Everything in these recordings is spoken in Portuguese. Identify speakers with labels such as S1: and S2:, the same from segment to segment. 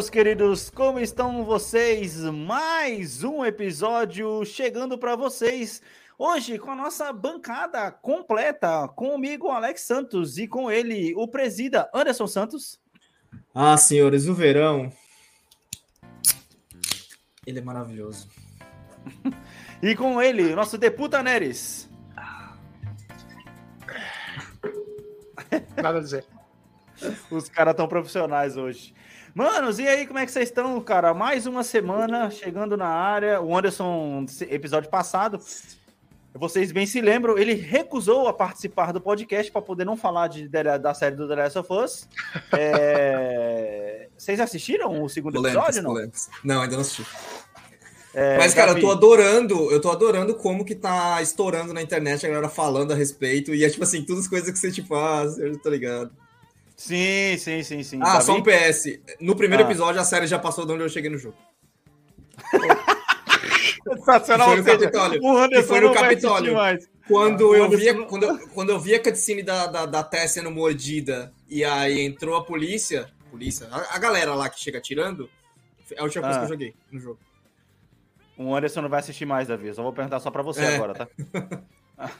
S1: meus queridos, como estão vocês? Mais um episódio chegando para vocês. Hoje com a nossa bancada completa, comigo Alex Santos e com ele o presida Anderson Santos.
S2: Ah, senhores, o verão. Ele é maravilhoso.
S1: E com ele, nosso Deputa Neres.
S3: Nada a dizer.
S1: Os caras tão profissionais hoje. Manos, e aí, como é que vocês estão, cara? Mais uma semana chegando na área. O Anderson, episódio passado, vocês bem se lembram, ele recusou a participar do podcast para poder não falar de, da série do The Last of Us. É... Vocês assistiram o segundo
S2: Polêmicas,
S1: episódio? Não?
S2: polêmicas. Não, ainda não assisti.
S1: É,
S2: Mas, cara,
S1: Gabi,
S2: eu tô adorando, eu tô adorando como que tá estourando na internet a galera falando a respeito. E é tipo assim, todas as coisas que você, tipo, ah, eu tô ligado.
S1: Sim, sim, sim, sim.
S2: Ah,
S1: Gabi?
S2: só um PS. No primeiro
S1: Ah.
S2: episódio, a série já passou de onde eu cheguei no jogo.
S1: Sensacional,
S2: foi no
S1: seja,
S2: Capitólio.
S1: o Anderson
S2: Que foi no Capitólio. Quando
S1: Ah,
S2: eu via, quando eu, quando eu vi a cutscene da, da, da Tess sendo mordida e aí entrou a polícia, polícia, a, a galera lá que chega atirando, é a última coisa
S1: Ah.
S2: que eu joguei no jogo.
S1: O Anderson não vai assistir mais, Davi. Eu só vou perguntar só pra você
S2: É.
S1: agora, tá? Ah.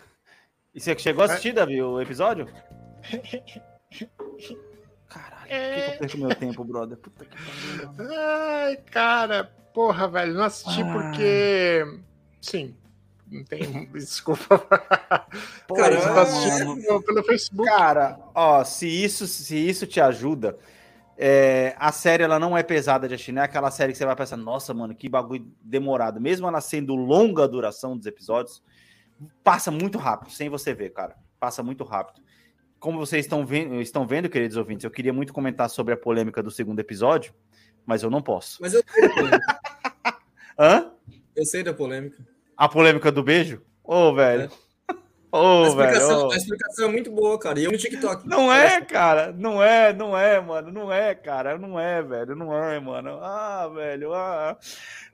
S1: E você que chegou a assistir, Davi, o episódio? Caralho, por que, que eu perco meu tempo, brother? Puta que pariu.
S3: Ai, cara, porra, velho, não assisti
S1: Ah.
S3: porque. Sim, não tem desculpa.
S1: Pô,
S2: Cara,
S3: eu
S2: é-
S3: tô assistindo pelo Facebook.
S1: Cara, ó, se isso, se isso te ajuda, é, a série ela não é pesada de assistir, não é aquela série que você vai pensar, nossa, mano, que bagulho demorado. Mesmo ela sendo longa a duração dos episódios, passa muito rápido, sem você ver, cara. Passa muito rápido. Como vocês estão vendo, estão vendo, queridos ouvintes, eu queria muito comentar sobre a polêmica do segundo episódio, mas eu não posso.
S2: Mas eu sei da polêmica.
S1: Hã?
S2: eu sei da polêmica.
S1: A polêmica do beijo? Ô, velho.
S2: A,
S1: Ô,
S2: explicação,
S1: velho. ô.
S2: a explicação é muito boa, cara. E eu no TikTok.
S1: Não é, cara. Não é, não é, mano. Não é, cara. Não é, velho. Não é, mano. Ah, velho. Ah,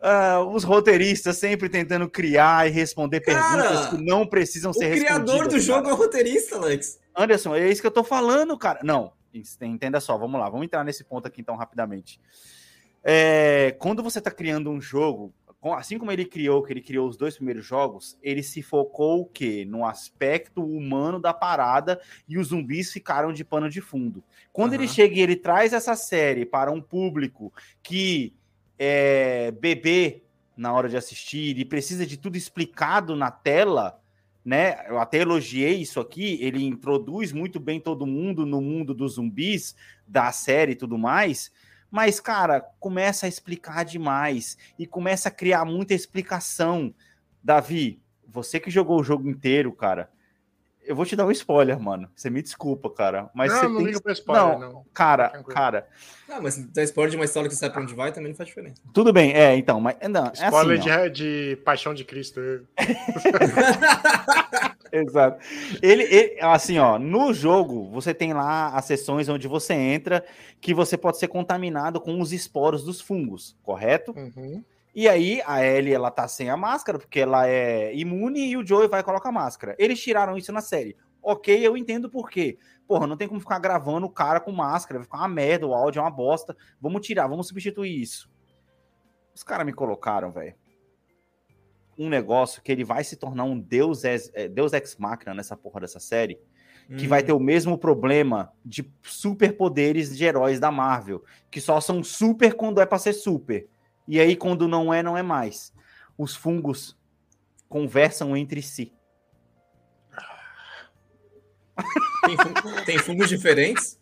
S1: ah, os roteiristas sempre tentando criar e responder
S2: Cara,
S1: perguntas que não precisam
S2: O
S1: ser
S2: criador
S1: respondidas.
S2: do jogo
S1: cara.
S2: é o roteirista, Alex.
S1: Anderson, é isso que eu tô falando, cara. Não, entenda só. Vamos lá. Vamos entrar nesse ponto aqui então rapidamente. É, quando você tá criando um jogo, assim como ele criou, que ele criou os dois primeiros jogos, ele se focou o quê? No aspecto humano da parada e os zumbis ficaram de pano de fundo. Quando ele
S2: Aham.
S1: chega e ele traz essa série para um público que é bebê na hora de assistir e precisa de tudo explicado na tela, né? Eu até elogiei isso aqui. Ele introduz muito bem todo mundo no mundo dos zumbis, da série e tudo mais. Mas, cara, começa a explicar demais e começa a criar muita explicação. Davi, você que jogou o jogo inteiro, cara, eu vou te dar um spoiler, mano. Você me desculpa, cara. Mas
S3: não,
S1: você
S3: não
S1: tem
S3: ligo
S1: que...
S3: pra spoiler,
S1: Não,
S3: não.
S1: Cara,
S3: Tranquilo.
S1: cara,
S2: Ah, mas dar spoiler de uma história que você sabe pra onde vai também não faz diferença.
S1: tudo bem. É, então, mas não, é
S3: Spoiler
S1: assim,
S3: de, de Paixão de Cristo.
S1: Exato. Ele, ele- assim, ó, no jogo você tem lá as sessões onde você entra que você pode ser contaminado com os esporos dos fungos, correto?
S3: Uhum.
S1: E aí a Ellie ela tá sem a máscara porque ela é imune e o Joey vai colocar a máscara. Eles tiraram isso na série. Ok, eu entendo por quê. Porra, não tem como ficar gravando o cara com máscara, vai ficar uma merda, o áudio é uma bosta. Vamos tirar, vamos substituir isso. Os caras me colocaram, velho. Um negócio que ele vai se tornar um deus, ex, é, deus ex machina nessa porra dessa série, que
S2: Hum.
S1: vai ter o mesmo problema de superpoderes de heróis da Marvel, que só são super quando é pra ser super. E aí, quando não é, não é mais. Os fungos conversam entre si.
S2: Tem, tem fungos diferentes?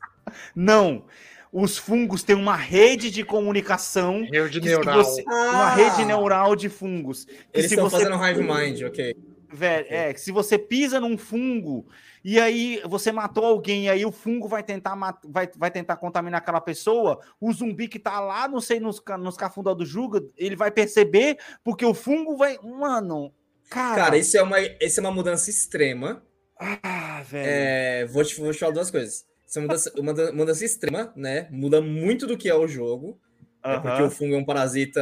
S1: Não! Os fungos têm uma rede de comunicação.
S3: Rede neural.
S1: você- uma
S2: Ah!
S1: rede neural de fungos.
S2: Eles
S1: se
S2: estão
S1: você
S2: fazendo Hive Mind, ok.
S1: Velho, é, que se você pisa num fungo e aí você matou alguém e aí o fungo vai tentar vai, vai tentar contaminar aquela pessoa, o zumbi que tá lá, não sei, nos, nos cafundó do Juga, ele vai perceber porque o fungo vai. Mano, cara.
S2: Cara, isso é uma, isso é uma mudança extrema.
S1: Ah, velho.
S2: É, vou, te, vou te falar duas coisas. Isso é uma mudança, uma da- mudança extrema, né? Muda muito do que é o jogo. É porque o fungo é um parasita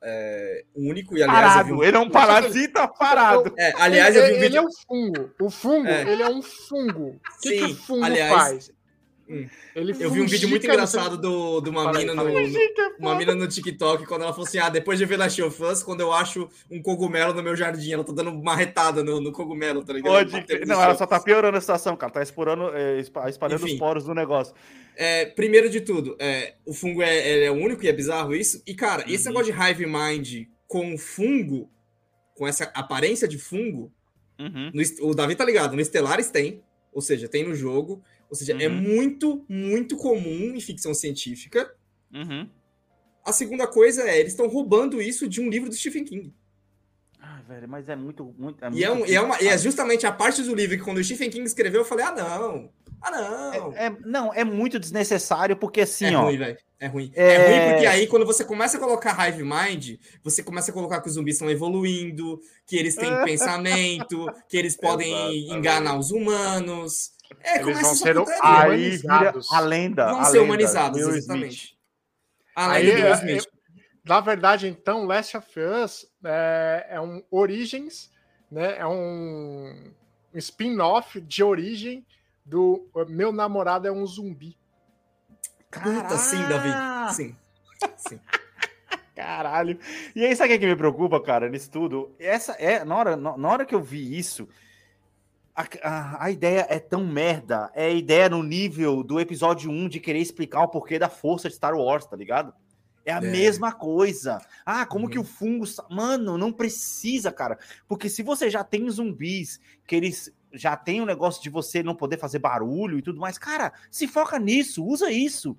S2: é, único e, aliás, eu vi
S1: Parado,
S2: um-
S1: ele é um parasita parado.
S2: É, aliás, eu vi um
S3: ele, ele é
S2: vídeo.
S3: um fungo. O fungo,
S2: É.
S3: ele é um fungo. O que, que o fungo
S2: aliás,
S3: faz?
S2: Hum,
S3: Ele
S2: Eu vi um vídeo muito engraçado do, de uma
S3: Fala
S2: mina no, no- uma mina no TikTok, quando ela falou assim: Ah, depois de ver Last of Us, quando eu acho um cogumelo no meu jardim, ela tá dando uma retada no, no cogumelo, tá ligado?
S1: Pode Não, ela só tá piorando a situação, cara. Tá espalhando, é, espa- espalhando
S2: Enfim.
S1: os poros do negócio.
S2: É, primeiro de tudo, é, o fungo é, é único e é bizarro isso. E, cara, esse
S1: Uhum.
S2: negócio de Hive Mind com fungo, com essa aparência de fungo,
S1: Uhum.
S2: no o Davi tá ligado, no Stellaris tem, ou seja, tem no jogo. Ou seja, é
S1: Uhum.
S2: muito, muito comum em ficção científica.
S1: Uhum.
S2: A segunda coisa é, eles estão roubando isso de um livro do Stephen King.
S1: Ah, velho, mas é muito. muito
S2: E é,
S1: muito
S2: um- e é uma- e é justamente a parte do livro que quando o Stephen King escreveu, eu falei, ah, não. Ah, não.
S1: É, é- não, é muito desnecessário, porque assim,
S2: É
S1: ó.
S2: ruim, velho. É ruim.
S1: É-
S2: É... ruim porque aí, quando você começa a colocar Hive Mind, você começa a colocar que os zumbis estão evoluindo, que eles têm pensamento, que eles podem enganar os humanos. É,
S3: Eles
S2: começa
S3: vão ser
S1: Aí a lenda.
S2: Vão
S1: a
S2: ser
S1: lenda,
S2: humanizados,
S1: Will
S2: exatamente.
S1: Smith.
S2: Além
S3: Aí
S2: do Will
S3: é-
S2: Smith.
S3: Na verdade, então, Last of Us é, é um Origins, né? É um, um spin-off de origem do Meu Namorado é um Zumbi.
S2: Puta, sim, Davi. Sim. Sim.
S1: Caralho. E aí, sabe o que me preocupa, cara, nisso tudo? Essa é, na hora, na na hora que eu vi isso, a, a, a ideia é tão merda. É a ideia no nível do episódio 1 de querer explicar o porquê da força de Star Wars, tá ligado? É a
S2: É.
S1: mesma coisa. Ah, como
S2: Uhum.
S1: que o fungo. Mano, não precisa, cara. Porque se você já tem zumbis, que eles já tem o negócio de você não poder fazer barulho e tudo mais, cara, se foca nisso, usa isso.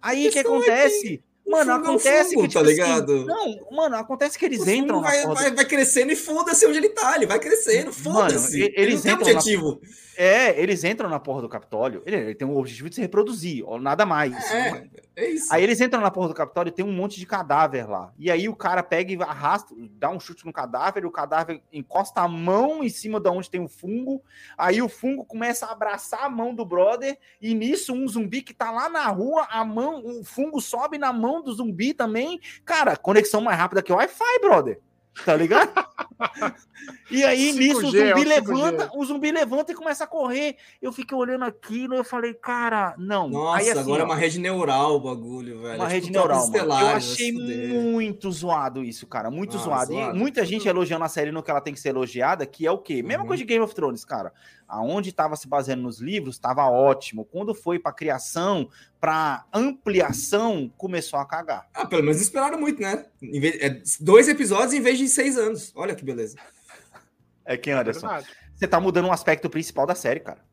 S1: Aí o que
S2: é
S1: acontece? Mano,
S2: é um
S1: acontece que,
S2: tá
S1: tipo
S2: ligado?
S1: assim, não, mano, acontece que eles entram
S2: vai,
S1: do-
S2: vai, vai crescendo e foda-se onde ele tá. Ele vai crescendo, foda-se. Ele
S1: eles
S2: não tem
S1: entram na-
S2: objetivo.
S1: É, eles entram na porra do Capitólio. Ele, ele tem o objetivo de se reproduzir, nada mais.
S2: É, é isso.
S1: Aí eles entram na porra do Capitólio e tem um monte de cadáver lá. E aí o cara pega e arrasta, dá um chute no cadáver, o cadáver encosta a mão em cima de onde tem o fungo. Aí o fungo começa a abraçar a mão do brother. E nisso, um zumbi que tá lá na rua, a mão, o fungo sobe na mão do zumbi também. Cara, conexão mais rápida que o Wi-Fi, brother. Tá ligado? e aí,
S3: 5G,
S1: nisso, o
S3: é o
S1: zumbi
S3: 5G.
S1: levanta, o zumbi levanta e começa a correr. Eu fiquei olhando aquilo eu falei, cara, não.
S2: Nossa,
S1: aí, assim,
S2: agora é
S1: ó,
S2: uma rede neural o bagulho, velho.
S1: uma
S2: É
S1: rede neural, mano. Eu achei muito zoado isso, cara. Muito
S2: Ah,
S1: zoado.
S2: zoado.
S1: E muita gente elogiando a série no que ela tem que ser elogiada, que é o quê? Mesma
S2: Uhum.
S1: coisa de Game of Thrones, cara. Aonde estava se baseando nos livros, estava ótimo. Quando foi pra criação, pra ampliação, começou a cagar.
S2: Ah, pelo menos esperaram muito, né? É, dois episódios em vez de seis anos. Olha que beleza.
S1: É quem,
S3: É
S1: Anderson?
S3: verdade.
S1: Você tá mudando um aspecto principal da série, cara.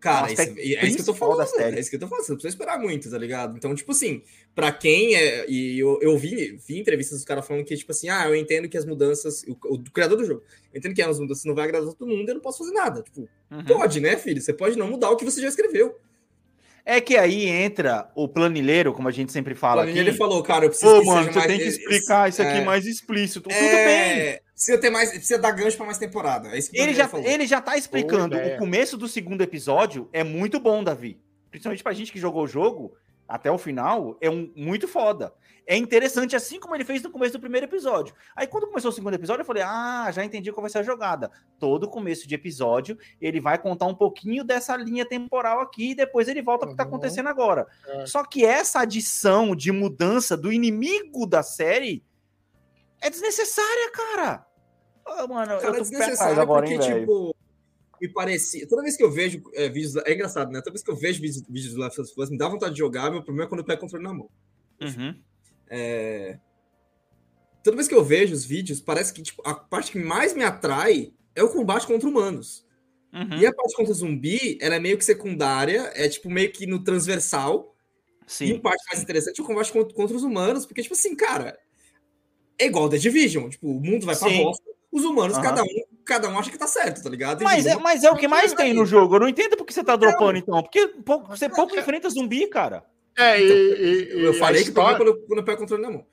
S2: Cara,
S1: É um
S2: isso- é, isso que eu tô falando.
S1: da série.
S2: É isso que eu tô falando. Você não precisa esperar muito, tá ligado? Então, tipo assim, pra quem é. E eu, eu vi, vi entrevistas dos caras falando que, tipo assim, ah, eu entendo que as mudanças. O, o criador do jogo, eu entendo que as mudanças não vai agradar todo mundo e eu não posso fazer nada. Tipo,
S1: Uhum.
S2: pode, né, filho? Você pode não mudar o que você já escreveu.
S1: É que aí entra o planilheiro, como a gente sempre fala aqui.
S2: ele falou, cara, eu preciso
S1: Pô,
S2: que
S1: mano, você
S2: mais.
S1: tem que explicar isso aqui
S2: é,
S1: mais explícito. Tudo bem.
S2: É, precisa ter mais. Precisa dar gancho pra mais temporada. É isso que o
S1: Ele já,
S2: falou.
S1: ele já tá explicando.
S3: Ideia.
S1: O começo do segundo episódio é muito bom, Davi. Principalmente pra gente que jogou o jogo até o final, é um, muito foda. É interessante, assim como ele fez no começo do primeiro episódio. Aí, quando começou o segundo episódio, eu falei: Ah, já entendi qual vai ser a jogada. Todo começo de episódio, ele vai contar um pouquinho dessa linha temporal aqui e depois ele volta pro que tá
S3: Uhum.
S1: acontecendo agora.
S3: É.
S1: Só que essa adição de mudança do inimigo da série é desnecessária, cara. Ô, mano,
S2: Cara,
S1: eu
S2: é
S1: tô atrás
S2: desnecessário
S1: agora,
S2: porque,
S1: hein,
S2: tipo, me parecia. Toda vez que eu vejo é, vídeos. É engraçado, né? Toda vez que eu vejo vídeos, vídeos do Last of Us, me dá vontade de jogar. Meu problema é quando eu pego o controle na mão.
S1: Uhum.
S2: É, Toda vez que eu vejo os vídeos, parece que tipo, a parte que mais me atrai é o combate contra humanos.
S1: Uhum.
S2: E a parte contra zumbi, ela é meio que secundária, é tipo meio que no transversal. E
S1: Sim.
S2: a parte mais interessante é o combate contra, contra os humanos, porque, tipo assim, cara, é igual The Division. Tipo, o mundo vai pra
S1: Sim.
S2: bosta, os humanos,
S1: Aham.
S2: cada um cada um acha que tá certo, tá ligado?
S1: Mas é, mas é o que mais tem no jogo. Eu não entendo por que você tá dropando, então. Porque pouco- você pouco enfrenta zumbi, cara.
S3: É, e, e- e
S2: Eu falei que
S3: história,
S2: quando, quando eu pego o controle na mão.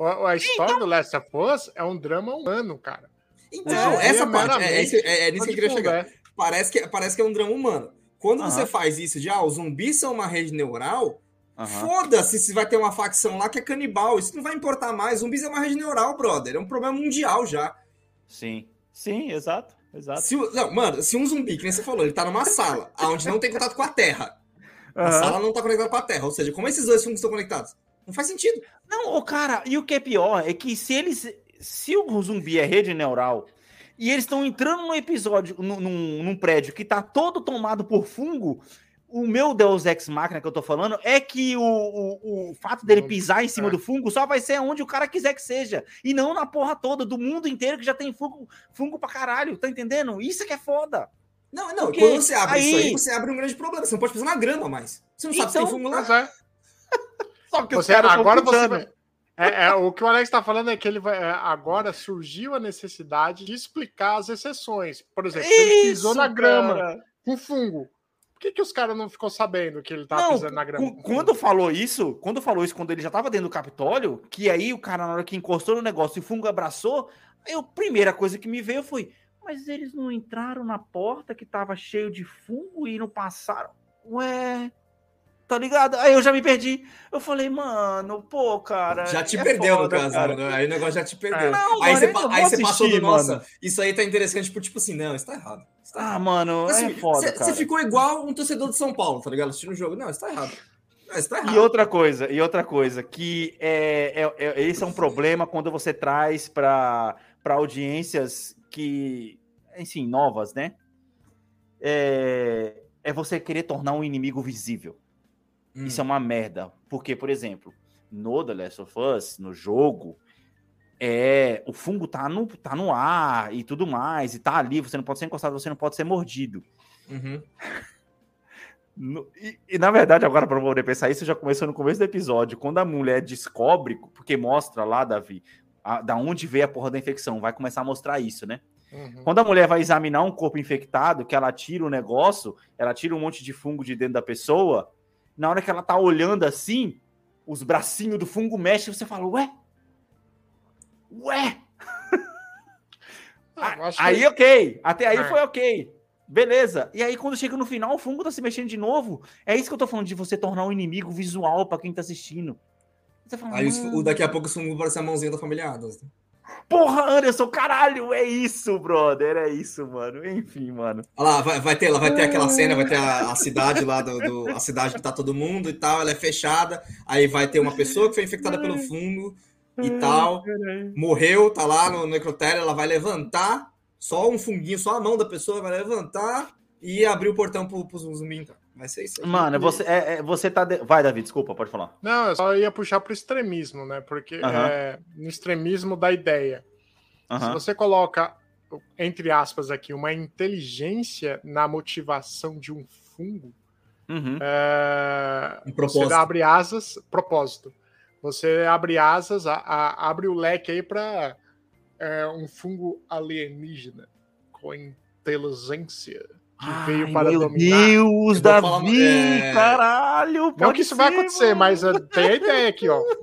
S3: a- a história do Last of Us é um drama humano, cara.
S2: Então,
S3: É,
S2: essa
S3: é
S2: parte, é, é, é- é nisso que eu queria chegar.
S3: É.
S2: Parece que, parece que é um drama humano. Quando você
S1: Aham.
S2: faz isso de, ah, os zumbis são uma rede neural,
S1: Aham.
S2: foda-se se vai ter uma facção lá que é canibal. Isso não vai importar mais. Zumbis é uma rede neural, brother. É um problema mundial já.
S1: Sim. Sim, exato. Exato.
S2: Se, o- não, mano, se um zumbi, que nem você falou, ele tá numa sala onde não tem contato com a Terra. A
S1: Aham.
S2: sala não tá conectada com a Terra. Ou seja, como esses dois fungos estão conectados? Não faz sentido.
S1: Não, ô, cara, e o que é pior é que se eles. Se o zumbi é rede neural e eles estão entrando num episódio, num, num, num prédio que tá todo tomado por fungo, o meu Deus Ex Machina que eu tô falando é que o, o, o fato dele pisar em cima
S3: É.
S1: do fungo só vai ser onde o cara quiser que seja. E não na porra toda, do mundo inteiro que já tem fungo, fungo pra caralho, tá entendendo? Isso é que é foda.
S2: Não, não.
S1: Porque
S2: Quando você abre isso
S1: aí-
S2: aí, você abre um grande problema. Você não pode pisar na grama mais. Você não sabe se
S1: Então,
S2: tem fungo lá.
S3: É.
S1: Só que
S3: Você, agora você vai. É, é, o que o Alex está falando é que ele vai. é, agora surgiu a necessidade de explicar as exceções. Por exemplo, se ele pisou
S1: Isso,
S3: na grama
S1: cara.
S3: com fungo. Por que, que os caras não ficou sabendo que ele tava
S1: Não,
S3: pisando na grama?
S1: quando falou isso, quando falou isso, quando ele já tava dentro do Capitólio, que aí o cara, na hora que encostou no negócio e o fungo abraçou, aí a primeira coisa que me veio foi: mas eles não entraram na porta que tava cheio de fungo e não passaram? Ué. Tá ligado? Aí eu já me perdi. Eu falei, mano, pô, cara.
S2: Já te
S1: é
S2: perdeu,
S1: foda,
S2: no caso,
S1: cara.
S2: mano. Aí o negócio já te perdeu.
S1: Não,
S2: aí
S1: mano,
S2: você, pa- aí você passou do, nossa,
S1: mano.
S2: isso aí tá interessante, tipo, tipo assim, não, isso tá errado. Isso tá
S1: Ah,
S2: errado.
S1: mano,
S2: Assim,
S1: é foda,
S2: você, ficou igual um torcedor de São Paulo, tá ligado? Assistindo o jogo. Não, isso tá errado. Tá.
S1: E outra coisa, e outra coisa, que é, é- é- esse é um problema quando você traz para audiências que, enfim, novas, né? É, é você querer tornar um inimigo visível.
S2: Hum.
S1: Isso é uma merda. Porque, por exemplo, no The Last of Us, no jogo, é, o fungo tá no, tá no ar e tudo mais, e tá ali, você não pode ser encostado, você não pode ser mordido.
S2: Uhum.
S1: No- e, e, na verdade, agora para poder pensar isso, já começou no começo do episódio, quando a mulher descobre, porque mostra lá, Davi, a- da onde veio a porra da infecção, vai começar a mostrar isso, né?
S3: Uhum.
S1: Quando a mulher vai examinar um corpo infectado, que ela tira o negócio, ela tira um monte de fungo de dentro da pessoa, na hora que ela tá olhando assim, os bracinhos do fungo mexem, você fala, ué? Ué?
S3: Ah, que-
S1: Aí, ok. Até aí
S3: É.
S1: foi ok. Beleza. E aí, quando chega no final, o fungo tá se mexendo de novo. É isso que eu tô falando de você tornar um inimigo visual pra quem tá assistindo. Fala,
S2: Aí os-
S1: "Mano,
S2: o, daqui a pouco o fungo parece a mãozinha da família Adams. né?
S1: Porra, Anderson, caralho, é isso, brother. É isso, mano. Enfim, mano.
S2: Olha lá, vai, vai ter, lá vai ter aquela cena, vai ter a, a cidade lá, do, do- a cidade que tá todo mundo e tal, ela é fechada, aí vai ter uma pessoa que foi infectada pelo fungo e tal, morreu, tá lá no necrotério, ela vai levantar, só um funguinho, só a mão da pessoa vai levantar e abrir o portão pro, pro zumbi, então. Vai ser isso.
S1: Mano, você, é, é- você tá. de- Vai, Davi, desculpa, pode falar.
S3: Não, eu só ia puxar pro extremismo, né? Porque
S1: Aham.
S3: é, no extremismo da ideia. Se você coloca, entre aspas, aqui, uma inteligência na motivação de um fungo,
S1: Uhum.
S3: é,
S2: Um
S3: você abre asas, propósito. Você abre asas, a- a- abre o leque aí para um fungo alienígena com inteligência que veio
S1: Ai,
S3: para
S1: meu
S3: dominar.
S1: Deus,
S2: Eu vou
S1: Davi,
S2: falar, é,
S1: caralho.
S3: Não que isso vai
S1: ser,
S3: acontecer,
S1: mano.
S3: mas uh, tem a ideia aqui, ó.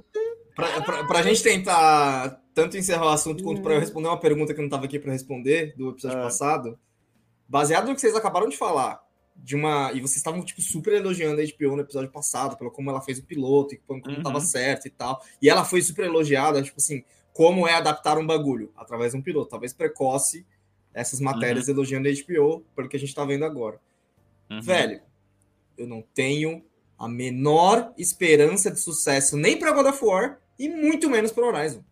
S2: Pra, pra, pra gente tentar tanto encerrar o assunto quanto pra eu responder uma pergunta que eu não tava aqui pra responder do episódio
S1: Ah.
S2: passado, baseado no que vocês acabaram de falar, de uma. E vocês estavam, tipo, super elogiando a HBO no episódio passado, pelo como ela fez o piloto e como
S1: Uhum.
S2: tava certo e tal. E ela foi super elogiada, tipo assim, como é adaptar um bagulho através de um piloto. Talvez precoce essas matérias elogiando a HBO, pelo que a gente tá vendo agora.
S1: Uhum.
S2: Velho, eu não tenho a menor esperança de sucesso nem para God of War e muito menos para Horizon.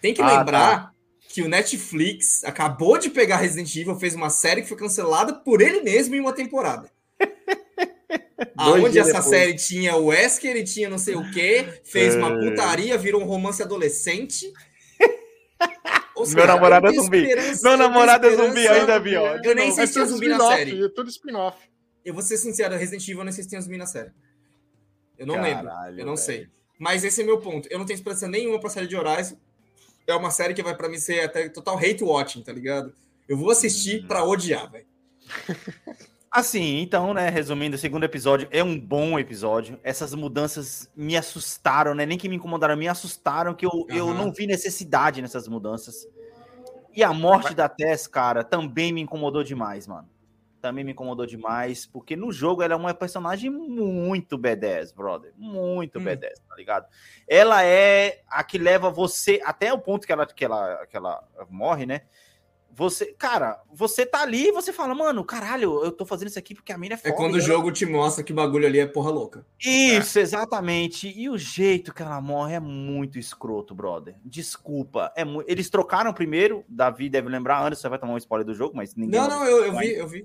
S2: Tem que
S1: Ah,
S2: lembrar que o Netflix acabou de pegar Resident Evil, fez uma série que foi cancelada por ele mesmo em uma temporada. Aonde essa
S1: depois.
S2: série tinha o Wesker e tinha não sei o que, fez uma
S1: É.
S2: putaria, virou um romance adolescente. Ou
S1: Meu namorado
S2: eu
S1: é zumbi. Meu namorado é zumbi ainda, vi, ó.
S2: Eu nem sei
S3: É
S2: se tinha zumbi na série.
S3: é Tudo spin-off.
S2: Eu vou ser sincero, Resident Evil eu não sei se tem zumbi na série. Eu não lembro.
S1: Caralho,
S2: Eu não
S1: velho.
S2: sei. Mas esse é meu ponto. Eu não tenho esperança nenhuma pra série de Horizon. É uma série que vai pra mim ser até total hate watching, tá ligado? Eu vou assistir pra odiar, velho.
S1: Assim, então, né, resumindo, o segundo episódio é um bom episódio. Essas mudanças me assustaram, né? Nem que me incomodaram, me assustaram que eu, eu
S2: Aham.
S1: não vi necessidade nessas mudanças. E a morte da Tess, cara, também me incomodou demais, mano. Também me incomodou demais, porque no jogo ela é uma personagem muito B10, brother. Muito
S2: Hum.
S1: B10, tá ligado? Ela é a que leva você, até o ponto que ela, que ela, que ela morre, né? Você, cara, você tá ali e você fala, mano, caralho, eu tô fazendo isso aqui porque a mina é
S2: É
S1: foda.
S2: quando
S1: e
S2: o jogo te mostra que o bagulho ali é porra louca.
S1: Isso, exatamente. E o jeito que ela morre é muito escroto, brother. Desculpa. É mu... Eles trocaram primeiro, Davi deve lembrar, antes você vai tomar um spoiler do jogo, mas ninguém.
S2: Não, não, eu, eu vi, eu vi.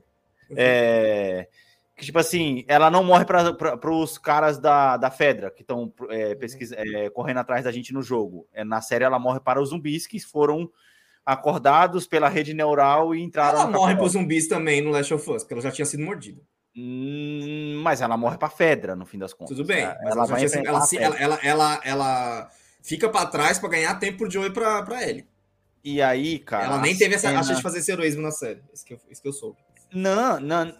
S2: Eu vi.
S1: É. Que, tipo assim, ela não morre para os caras da, da Fedra, que estão é, pesquisa- é, correndo atrás da gente no jogo. É, na série, ela morre para os zumbis que foram acordados pela rede neural e entraram
S2: Ela morre pros zumbis também no Last of Us, porque ela já tinha sido mordida.
S1: Hum, mas ela morre pra Fedra, no fim das contas.
S2: Tudo bem.
S1: Ela,
S2: mas
S1: ela
S2: já
S1: vai
S2: tinha ela, ela, ela, ela, fica pra trás pra ganhar tempo pro Joey pra, pra ele.
S1: E aí, cara.
S2: ela nem teve essa
S1: cena-
S2: a chance de fazer esse heroísmo na série. Isso que eu, isso que eu soube.
S1: Não, não.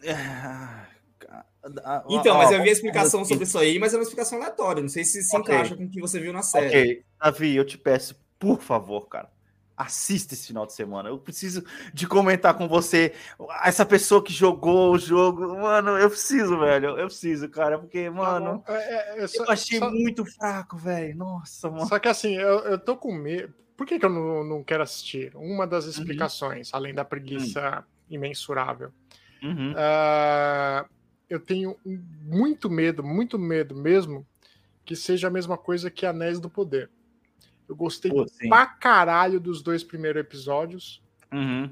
S1: ah,
S2: Então, mas eu vi a explicação sobre isso aí, mas é uma explicação aleatória. Não sei se se
S1: Ok.
S2: encaixa com o que você viu na série.
S1: Ok, Davi, eu te peço, por favor, cara. Assista esse final de semana. Eu preciso de comentar com você. Essa pessoa que jogou o jogo. Mano, eu preciso, velho. Eu preciso, cara. Porque, mano,
S3: É, é, é, só-
S1: eu achei
S3: só-
S1: muito fraco, velho. Nossa, mano.
S3: Só que assim, eu, eu tô com medo. Por que, que eu não, não quero assistir? Uma das
S1: Uhum.
S3: explicações, além da preguiça imensurável.
S1: Uhum.
S3: Ah, eu tenho muito medo, muito medo mesmo, que seja a mesma coisa que Anéis do Poder. Eu gostei
S1: Pô, sim.
S3: pra caralho dos dois primeiros episódios,
S1: Uhum.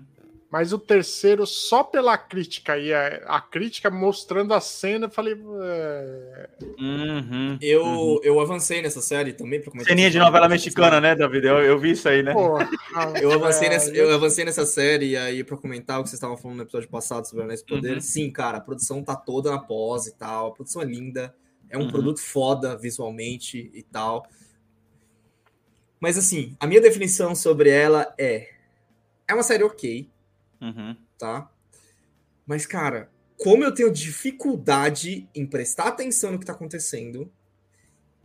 S3: mas o terceiro, só pela crítica e a, a crítica mostrando a cena, eu falei. "É,
S1: Uhum.
S2: Eu,
S1: Uhum.
S2: eu avancei nessa série também pra comentar.
S1: Ceninha de novela mexicana, né, David? Eu, eu vi isso aí, né?
S3: porra,
S2: Eu avancei,
S3: é,
S2: nessa, eu avancei nessa série aí pra comentar o que vocês estavam falando no episódio passado sobre Anéis do Poder.
S1: Uhum.
S2: Sim, cara, a produção tá toda na pós e tal. A produção é linda. É um
S1: Uhum.
S2: produto foda visualmente e tal. Mas assim, a minha definição sobre ela é. É uma série ok,
S1: Uhum.
S2: tá? Mas, cara, como eu tenho dificuldade em prestar atenção no que tá acontecendo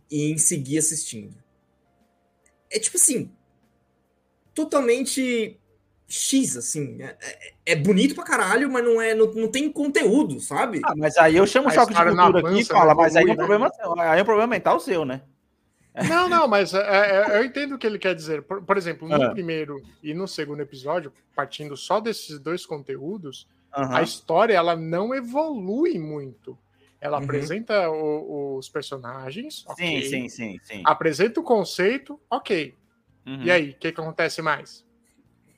S2: e em seguir assistindo. É tipo assim, totalmente X, assim. É, é- é bonito pra caralho, mas não, é, não, não tem conteúdo, sabe?
S1: Ah, mas aí eu chamo o choque de cultura aqui e fala,
S3: não
S1: mas aí é um
S3: evolui,
S1: problema seu. Aí é um problema mental seu, né?
S3: Não, não, mas é, é, eu entendo o que ele quer dizer. Por, por exemplo, no
S1: Ah.
S3: primeiro e no segundo episódio, partindo só desses dois conteúdos,
S1: Aham.
S3: a história ela não evolui muito. Ela
S2: Uhum.
S3: apresenta o- os personagens,
S1: Sim,
S3: ok.
S1: sim, sim, sim.
S3: Apresenta o conceito, ok.
S1: Uhum.
S3: E aí, o que, que acontece mais?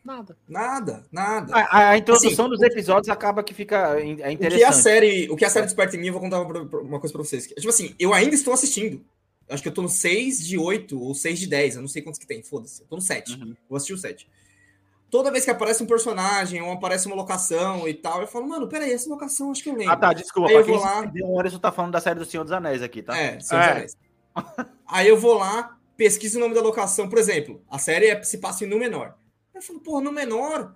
S3: Nada.
S2: Nada, nada.
S1: A, a- a introdução
S2: Assim,
S1: dos episódios acaba que fica in- é
S2: O
S1: interessante.
S2: que a série, o que a série desperta em mim, eu vou contar uma, uma coisa pra vocês. Tipo assim, eu ainda estou assistindo. Acho que eu tô no 6 de 8 ou 6 de 10, eu não sei quantos que tem, foda-se. Eu tô no 7.
S1: Uhum.
S2: Vou assistir o 7. Toda vez que aparece um personagem ou aparece uma locação e tal, eu falo, mano, peraí, essa locação acho que eu lembro.
S1: Ah, tá, desculpa.
S2: Aí eu vou lá.
S1: o Anderson tá falando da série do Senhor dos Anéis aqui, tá?
S2: É, Senhor dos
S3: É.
S2: Anéis. Aí eu vou lá, pesquiso o nome da locação. Por exemplo, a série é- se passa em Númenor. Aí eu falo, porra, Númenor,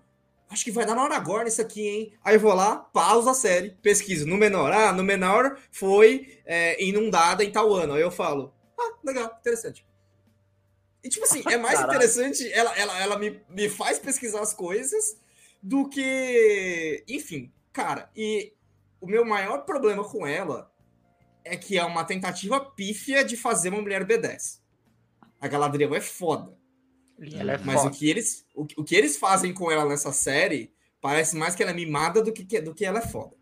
S2: acho que vai dar na hora agora nisso aqui, hein? Aí eu vou lá, pausa a série, pesquiso Númenor. Ah, Númenor foi é, inundada em tal ano. Aí eu falo, legal, interessante. E tipo assim, é mais interessante, ela, ela, ela me, me faz pesquisar as coisas do que. Enfim, cara, e o meu maior problema com ela é que é uma tentativa pífia de fazer uma mulher B10. A Galadriel é foda.
S3: Ela é
S2: Mas o
S3: foda.
S2: que, eles, o, que- o que eles fazem com ela nessa série parece mais que ela é mimada do que, que- do que ela é foda.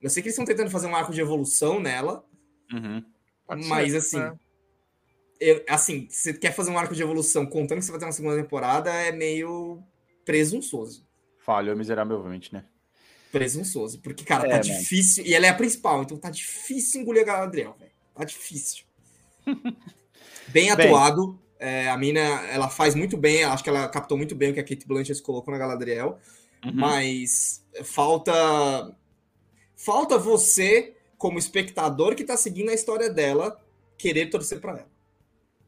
S2: Eu sei que eles estão tentando fazer um arco de evolução nela,
S1: Uhum.
S2: Mas
S3: ser,
S2: assim,
S3: né?
S2: Eu- assim, se você quer fazer um arco de evolução contando que você vai ter uma segunda temporada, é meio presunçoso.
S1: Falhou miseravelmente, né?
S2: Presunçoso. Porque, cara,
S1: É,
S2: tá
S1: mano.
S2: difícil. E ela é a principal, então tá difícil engolir a Galadriel, velho. Tá difícil. bem
S1: Bem.
S2: atuado. É, a mina, ela faz muito bem. Acho que ela captou muito bem o que a Kate Blanchett colocou na Galadriel.
S1: Uhum.
S2: Mas falta. Falta você, como espectador que tá seguindo a história dela, querer torcer pra ela.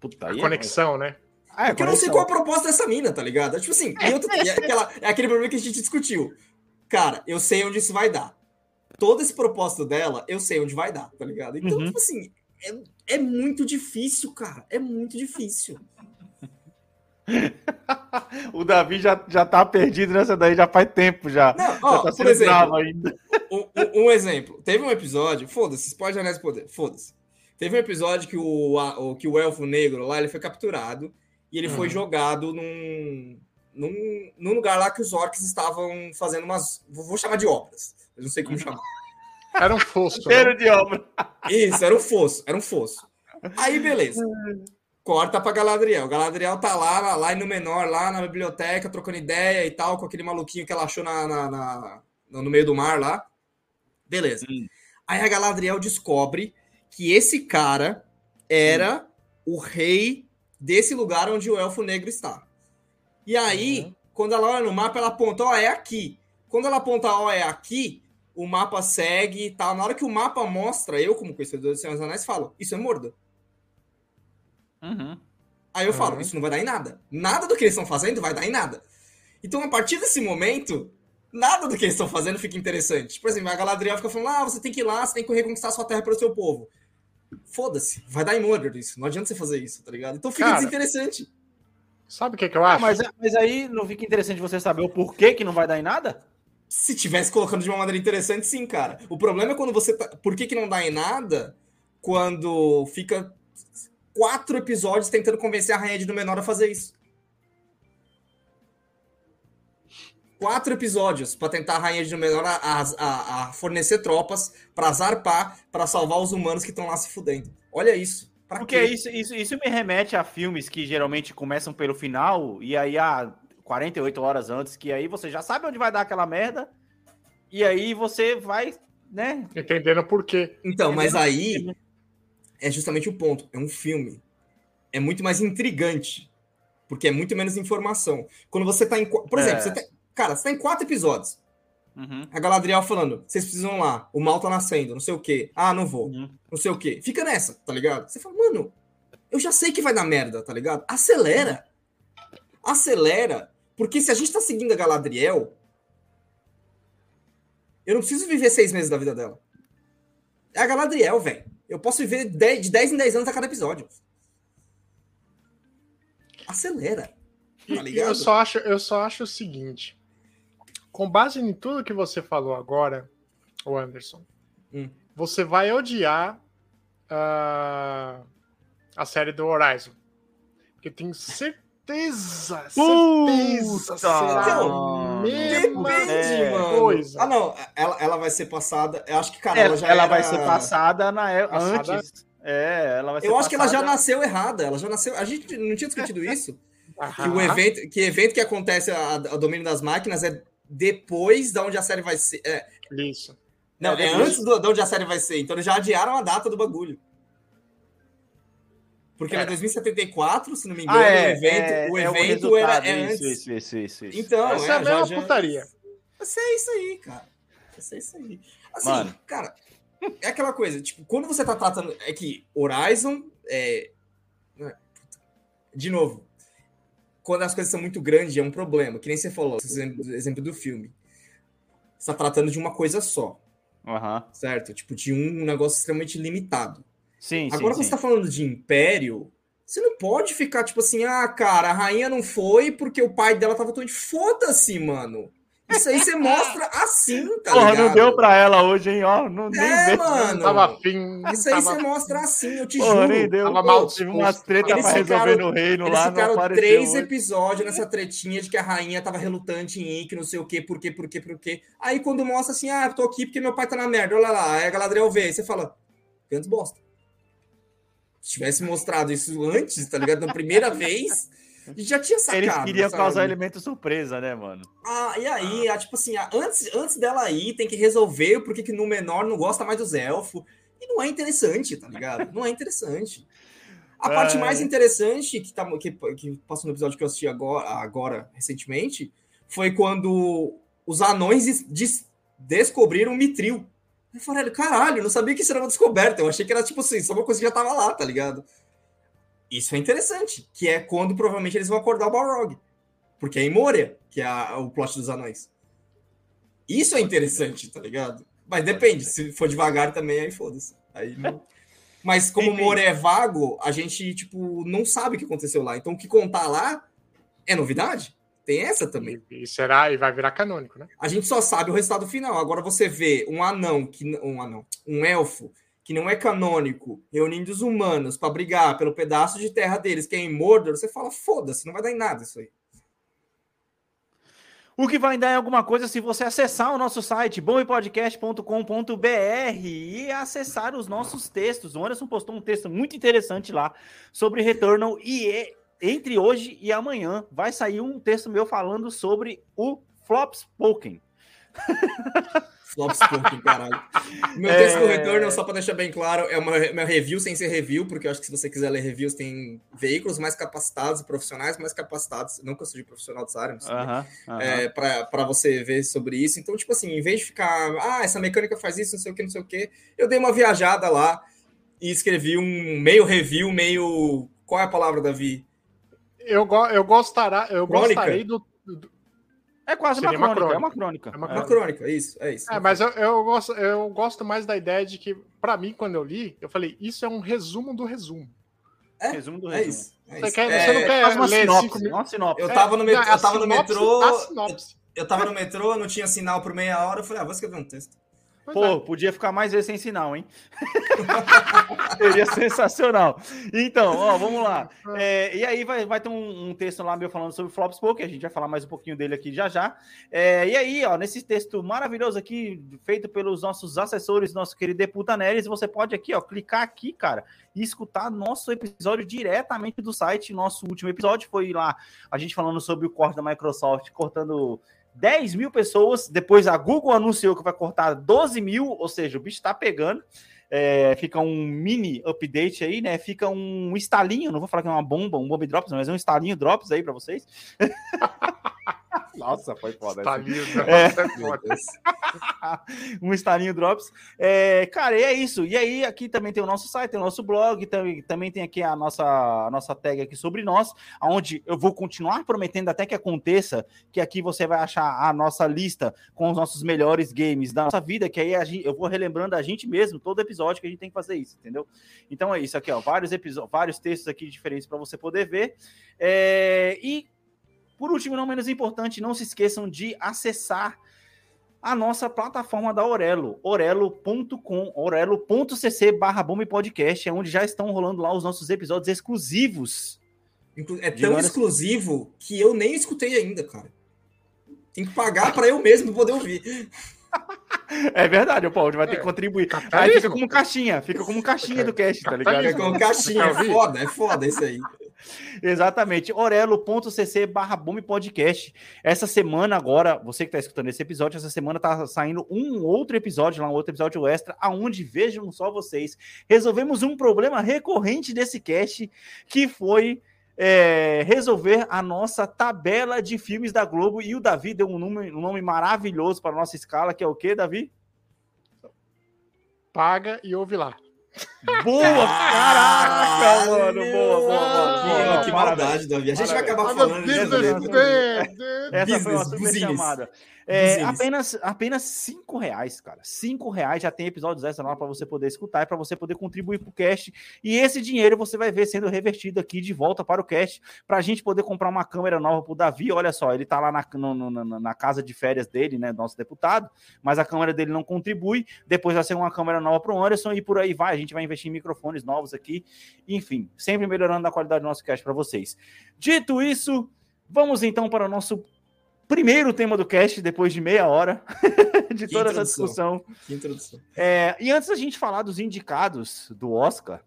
S1: Puta,
S3: A
S1: é-
S3: conexão, né?
S1: Ah, é,
S2: Porque eu não sei qual é a proposta dessa mina, tá ligado? É tipo assim, outra- é, aquela- é aquele problema que a gente discutiu. Cara, eu sei onde isso vai dar. Todo esse propósito dela, eu sei onde vai dar, tá ligado? Então,
S1: Uhum.
S2: tipo assim, é, é muito difícil, cara. É muito difícil.
S1: O Davi já, já tá perdido nessa daí já faz tempo já.
S2: Não,
S1: já
S2: ó,
S1: tá
S2: por exemplo,
S1: ainda.
S2: um, um- exemplo. Teve um episódio, foda-se, Anéis do Poder, foda-se. Teve um episódio que o, a- o- que o elfo negro lá, ele foi capturado e ele foi
S3: Uhum.
S2: jogado num, num, num lugar lá que os orcs estavam fazendo umas, vou vou chamar de obras. Eu não sei como chamar.
S3: Era um fosso. né?
S1: Cheiro de obra.
S2: Isso, era um fosso, era um fosso. Aí, beleza. Corta pra Galadriel. Galadriel tá lá, lá, lá no menor, lá na biblioteca, trocando ideia e tal, com aquele maluquinho que ela achou na, na- na- no meio do mar lá. Beleza.
S1: Hum.
S2: Aí a Galadriel descobre que esse cara era o rei desse lugar onde o elfo negro está. E aí,
S3: Uhum.
S2: quando ela olha no mapa, ela aponta, ó, é aqui. Quando ela aponta, ó, é aqui, o mapa segue e tal. Na hora que o mapa mostra, eu, como conhecedor dos Senhor dos Anéis, falo, isso é Mordor.
S1: Uhum.
S2: Aí eu falo,
S3: Uhum.
S2: isso não vai dar em nada. Nada do que eles estão fazendo vai dar em nada. Então, a partir desse momento, nada do que eles estão fazendo fica interessante. Por exemplo, a Galadriel fica falando, ah, você tem que ir lá, você tem que reconquistar sua terra para o seu povo. Foda-se, vai dar em Mordor isso. Não adianta você fazer isso, tá ligado? Então fica
S3: Cara,
S2: desinteressante.
S3: Sabe o que, que eu
S1: Ah,
S3: acho?
S1: mas, mas aí não fica interessante você saber o porquê que não vai dar em nada?
S2: Se tivesse colocando de uma maneira interessante, sim, cara. O problema é quando você tá. Por que, que não dá em nada quando fica quatro episódios tentando convencer a Rainha de Númenor a fazer isso? Quatro episódios pra tentar a Rainha de Númenor a, a, a- fornecer tropas pra zarpar, pra salvar os humanos que estão lá se fudendo. Olha isso. Pra
S1: Porque
S2: quê?
S1: isso, isso, isso me remete a filmes que geralmente começam pelo final e aí há 48 horas antes, que aí você já sabe onde vai dar aquela merda e aí você vai, né?
S3: Entendendo por quê.
S2: Então, mas
S1: Entendeu?
S2: aí é justamente o ponto. É um filme. É muito mais intrigante. Porque é muito menos informação. Quando você tá em. Por exemplo,
S1: É.
S2: você tá, cara, você tá em quatro episódios.
S1: Uhum.
S2: A Galadriel falando, vocês precisam lá, o mal tá nascendo, não sei o quê. Ah, não vou,
S1: Uhum.
S2: não sei o quê. Fica nessa, tá ligado? Você fala, mano, eu já sei que vai dar merda, tá ligado? Acelera. Acelera. Porque se a gente tá seguindo a Galadriel, eu não preciso viver seis meses da vida dela. É a Galadriel, velho. Eu posso viver dez- de 10 em 10 anos a cada episódio. Acelera. Tá ligado?
S3: eu, só acho, eu só acho o seguinte: com base em tudo que você falou agora, o Anderson,
S2: Hum.
S3: você vai odiar ah, a série do Horizon. Porque tenho certeza, certeza
S1: Puta!
S3: será a mesma
S2: Depende,
S1: É,
S2: mano.
S3: coisa.
S2: Ah, não. Ela, ela vai ser passada. Eu acho que, cara,
S1: Ela,
S2: ela já
S1: ela
S2: era-
S1: vai ser passada na é-
S3: Passada?
S1: antes. É, ela vai ser
S2: Eu acho que ela já
S1: passada-
S2: nasceu errada. Ela já nasceu. A gente não tinha discutido isso. Que o evento que, evento que acontece a, a domínio das máquinas é depois da onde a série vai ser. É,
S3: Isso.
S2: não,
S1: É
S2: é,
S1: depois.
S2: antes do, de onde a série vai ser. Então eles já adiaram a data do bagulho. Porque
S3: É.
S2: era 2074, se não me engano,
S1: Ah, é,
S2: o evento,
S1: é,
S2: o
S1: é
S2: evento era
S1: resultado,
S2: é
S1: isso,
S2: antes.
S1: Isso, isso, isso, isso.
S2: Então,
S3: Essa é
S2: é,
S3: a mesma
S2: já,
S3: putaria.
S2: Vai ser isso aí, cara. Vai ser isso aí. Assim,
S1: Mano.
S2: cara, é aquela coisa, tipo, quando você tá tratando. É que Horizon é. De novo, quando as coisas são muito grandes é um problema. Que nem você falou, esse exemplo, do filme. Você tá tratando de uma coisa só,
S1: Aham.
S2: certo? Tipo, de um negócio extremamente limitado.
S1: Sim,
S2: Agora,
S1: sim,
S2: você tá falando de império, você não pode ficar tipo assim, ah, cara, a rainha não foi porque o pai dela tava doente. Foda-se, mano. Isso aí você mostra assim, tá
S1: Porra,
S2: ligado?
S1: não deu pra ela hoje, hein? Ó, não, nem
S2: É,
S1: deu.
S2: mano.
S3: Tava afim.
S2: Isso aí
S3: tava
S2: você mostra assim, eu te
S1: Porra, nem
S2: juro.
S1: deu.
S3: Tava mal disposto.
S1: umas tretas
S2: Eles
S1: pra
S2: ficaram-
S1: resolver no reino
S2: Eles
S1: lá, não
S2: ficaram
S1: apareceu.
S2: três
S1: hoje.
S2: episódios nessa tretinha de que a rainha tava relutante em ir, que não sei o quê, por quê, por quê, por quê. Aí quando mostra assim, ah, eu tô aqui porque meu pai tá na merda, olha lá, aí a Galadriel vê, aí você fala, cantos bosta. Se tivesse mostrado isso antes, tá ligado? Na primeira vez, a gente já tinha sacado.
S1: Eles queriam
S2: sabe?
S1: causar elemento surpresa, né, mano?
S2: Ah, e aí, ah, tipo assim, ah, antes, antes dela ir, tem que resolver porque que no menor não gosta mais dos elfos. E não é interessante, tá ligado? Não é interessante. A parte mais interessante que, tá, que, que passou no episódio que eu assisti agora, agora recentemente, foi quando os anões des- des- descobriram o Mitril. Eu falei, caralho, eu não sabia que isso era uma descoberta. Eu achei que era tipo assim, só uma coisa que já tava lá, tá ligado? Isso é interessante, que é quando provavelmente eles vão acordar o Balrog. Porque é em Moria, que é a- o plot dos anões. Isso é interessante, tá ligado? Mas depende, se for devagar também, aí foda-se. Aí não- Mas como
S1: Enfim.
S2: Moria é vago, a gente, tipo, não sabe o que aconteceu lá. Então o que contar lá é novidade. Tem essa também.
S3: E, será, e vai virar canônico, né?
S2: A gente só sabe o resultado final. Agora você vê um anão, que um anão, um elfo que não é canônico, reunindo os humanos para brigar pelo pedaço de terra deles, que é em Mordor, você fala, foda-se, não vai dar em nada isso aí.
S1: O que vai dar em alguma coisa se você acessar o nosso site bompodcast.com.br e acessar os nossos textos. O Anderson postou um texto muito interessante lá sobre Returnal e é- entre hoje e amanhã vai sair um texto meu falando sobre o Flopspoken.
S2: Flop Spoken, caralho. Meu
S1: É.
S2: texto do Returnal, só para deixar bem claro, é uma, uma review sem ser review, porque eu acho que se você quiser ler reviews, tem veículos mais capacitados e profissionais mais capacitados. Não que eu seja profissional dessa área, mas
S1: Aham, aham.
S2: é, para você ver sobre isso. Então, tipo assim, em vez de ficar, ah, essa mecânica faz isso, não sei o que, não sei o que, eu dei uma viajada lá e escrevi um meio review, meio. Qual é a palavra, Davi?
S3: Eu, go, eu, gostará, eu
S2: Crônica?
S3: gostarei do. do-
S1: É quase uma
S3: uma
S1: crônica, é
S3: crônica.
S1: uma crônica.
S3: É uma
S2: Uma crônica, isso, é isso.
S3: É, mas eu, eu, gosto, eu gosto mais da ideia de que, pra mim, quando eu li, eu falei, isso é um resumo do resumo.
S2: é,
S1: Resumo do
S2: é
S1: resumo.
S2: isso. é
S3: Você, quer,
S2: É,
S3: você não quer
S1: uma
S3: ler
S1: sinopse,
S3: cinco
S1: uma sinopse.
S2: Eu tava no, met-
S3: É, a
S2: eu tava no metrô. Eu tava no metrô, não tinha sinal por meia hora. Eu falei, ah, vou escrever um texto.
S3: Pois
S1: Pô,
S3: é.
S1: podia ficar mais vezes sem sinal, hein? Seria sensacional. Então, ó, vamos lá. É, e aí vai, vai ter um, um texto lá meu falando sobre Flopspoke, a gente vai falar mais um pouquinho dele aqui já já. É, e aí, ó, nesse texto maravilhoso aqui, feito pelos nossos assessores, nosso querido Deputa Neres, você pode aqui, ó, clicar aqui, cara, e escutar nosso episódio diretamente do site. Nosso último episódio foi lá, a gente falando sobre o corte da Microsoft, cortando 10 mil pessoas. Depois a Google anunciou que vai cortar 12 mil, ou seja, o bicho tá pegando. É, fica um mini update aí, né? Fica um estalinho, não vou falar que é uma bomba, um bomb drops, mas é um estalinho drops aí para vocês. Nossa, foi foda. Essa.
S3: lindo.
S1: É.
S3: É foda.
S1: um estalinho drops. É, cara, e é isso. E aí, aqui também tem o nosso site, tem o nosso blog, também, também tem aqui a nossa, a nossa tag aqui sobre nós, onde eu vou continuar prometendo até que aconteça, que aqui você vai achar a nossa lista com os nossos melhores games da nossa vida, que aí gente, eu vou relembrando a gente mesmo, todo episódio que a gente tem que fazer isso, entendeu? Então é isso aqui, ó, vários episódios, vários textos aqui diferentes para você poder ver. É, e por último, não menos importante, não se esqueçam de acessar a nossa plataforma da Orelo, orelo.com, orelo.cc barra podcast, é onde já estão rolando lá os nossos episódios exclusivos.
S2: É tão
S1: horas-
S2: exclusivo que eu nem escutei ainda, cara. Tem que pagar para eu mesmo poder ouvir.
S1: É verdade, o Paulo vai ter
S3: É,
S1: que contribuir. Aí
S3: capitalismo.
S1: fica como caixinha, fica como caixinha do cast, tá ligado?
S2: É
S3: Capitalismo.
S2: com caixinha, é foda, é foda isso aí.
S1: Exatamente, orelo.cc barra podcast. Essa semana agora, você que está escutando esse episódio, essa semana tá saindo um outro episódio lá, um outro episódio extra, aonde vejam só vocês, resolvemos um problema recorrente desse cast, que foi é, resolver a nossa tabela de filmes da Globo, e o Davi deu um nome, um nome maravilhoso para nossa escala, que é o quê, Davi?
S3: Paga e ouve lá.
S1: Boa! Caraca, mano! Boa, boa, boa!
S2: Que,
S1: boa,
S2: que maldade, Davi. A gente vai acabar falando
S3: business.
S1: Essa foi uma super
S2: business.
S1: chamada. É, apenas, apenas cinco reais, cara. Cinco reais já tem episódios extra lá para você poder escutar e para você poder contribuir para o cast. E esse dinheiro você vai ver sendo revertido aqui de volta para o cast, para a gente poder comprar uma câmera nova para o Davi. Olha só, ele tá lá na, no- no- na, na casa de férias dele, né, nosso deputado, mas a câmera dele não contribui. Depois vai ser uma câmera nova para o Anderson e por aí vai. A gente vai investir em microfones novos aqui. Enfim, sempre melhorando a qualidade do nosso cast para vocês. Dito isso, vamos então para o nosso primeiro tema do cast, depois de meia hora de toda essa discussão.
S2: Que introdução.
S1: É, e antes da gente falar dos indicados do Oscar,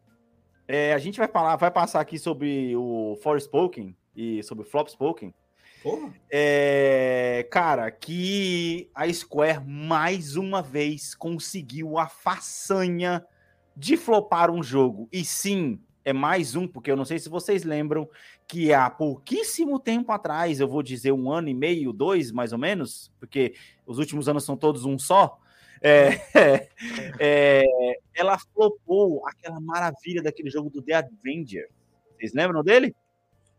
S1: é, a gente vai falar, vai passar aqui sobre o Forspoken e sobre o Flopspoken.
S2: Porra.
S1: É, cara, que a Square mais uma vez conseguiu a façanha de flopar um jogo. E sim, é mais um, porque eu não sei se vocês lembram que há pouquíssimo tempo atrás, eu vou dizer um ano e meio, dois mais ou menos, porque os últimos anos são todos um só. é, é, ela flopou aquela maravilha daquele jogo do The Avenger. Vocês lembram dele?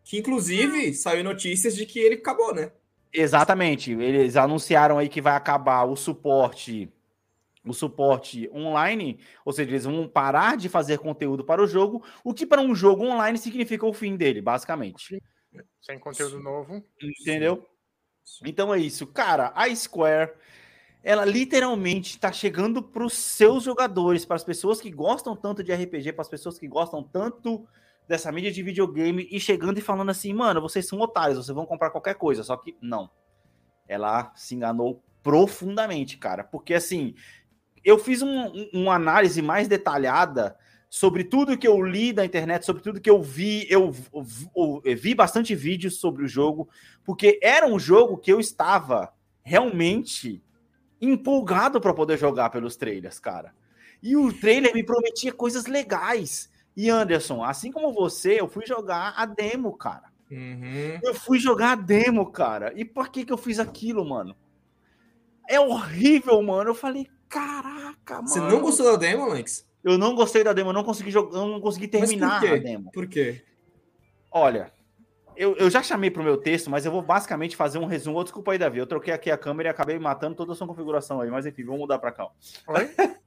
S2: Que inclusive saiu notícias de que ele acabou, né?
S1: Exatamente. Eles anunciaram aí que vai acabar o suporte o suporte online, ou seja, eles vão parar de fazer conteúdo para o jogo, o que para um jogo online significa o fim dele, basicamente.
S3: Sem conteúdo
S2: Sim.
S3: novo.
S1: Entendeu?
S2: Sim.
S1: Então é isso. Cara, a Square, ela literalmente está chegando para os seus jogadores, para as pessoas que gostam tanto de RPG, para as pessoas que gostam tanto dessa mídia de videogame, e chegando e falando assim, mano, vocês são otários, vocês vão comprar qualquer coisa. Só que não. Ela se enganou profundamente, cara. Porque assim, eu fiz um, um- uma análise mais detalhada sobre tudo que eu li da internet, sobre tudo que eu vi. Eu, eu- eu vi bastante vídeos sobre o jogo, porque era um jogo que eu estava realmente empolgado para poder jogar pelos trailers, cara. E o trailer me prometia coisas legais. E Anderson, assim como você, eu fui jogar a demo, cara.
S2: Uhum.
S1: Eu fui jogar a demo, cara. E por que que eu fiz aquilo, mano? É horrível, mano. Eu falei, caraca, mano.
S2: Você não gostou da demo, Alex?
S1: Eu não gostei da demo, eu não consegui jogar, não consegui
S2: Mas
S1: terminar
S2: por quê?
S1: a demo.
S2: Por quê?
S1: Olha, eu, eu já chamei pro meu texto, mas eu vou basicamente fazer um resumo. Oh, desculpa aí, Davi. Eu troquei aqui a câmera e acabei matando toda a sua configuração aí. Mas enfim, vamos mudar pra cá.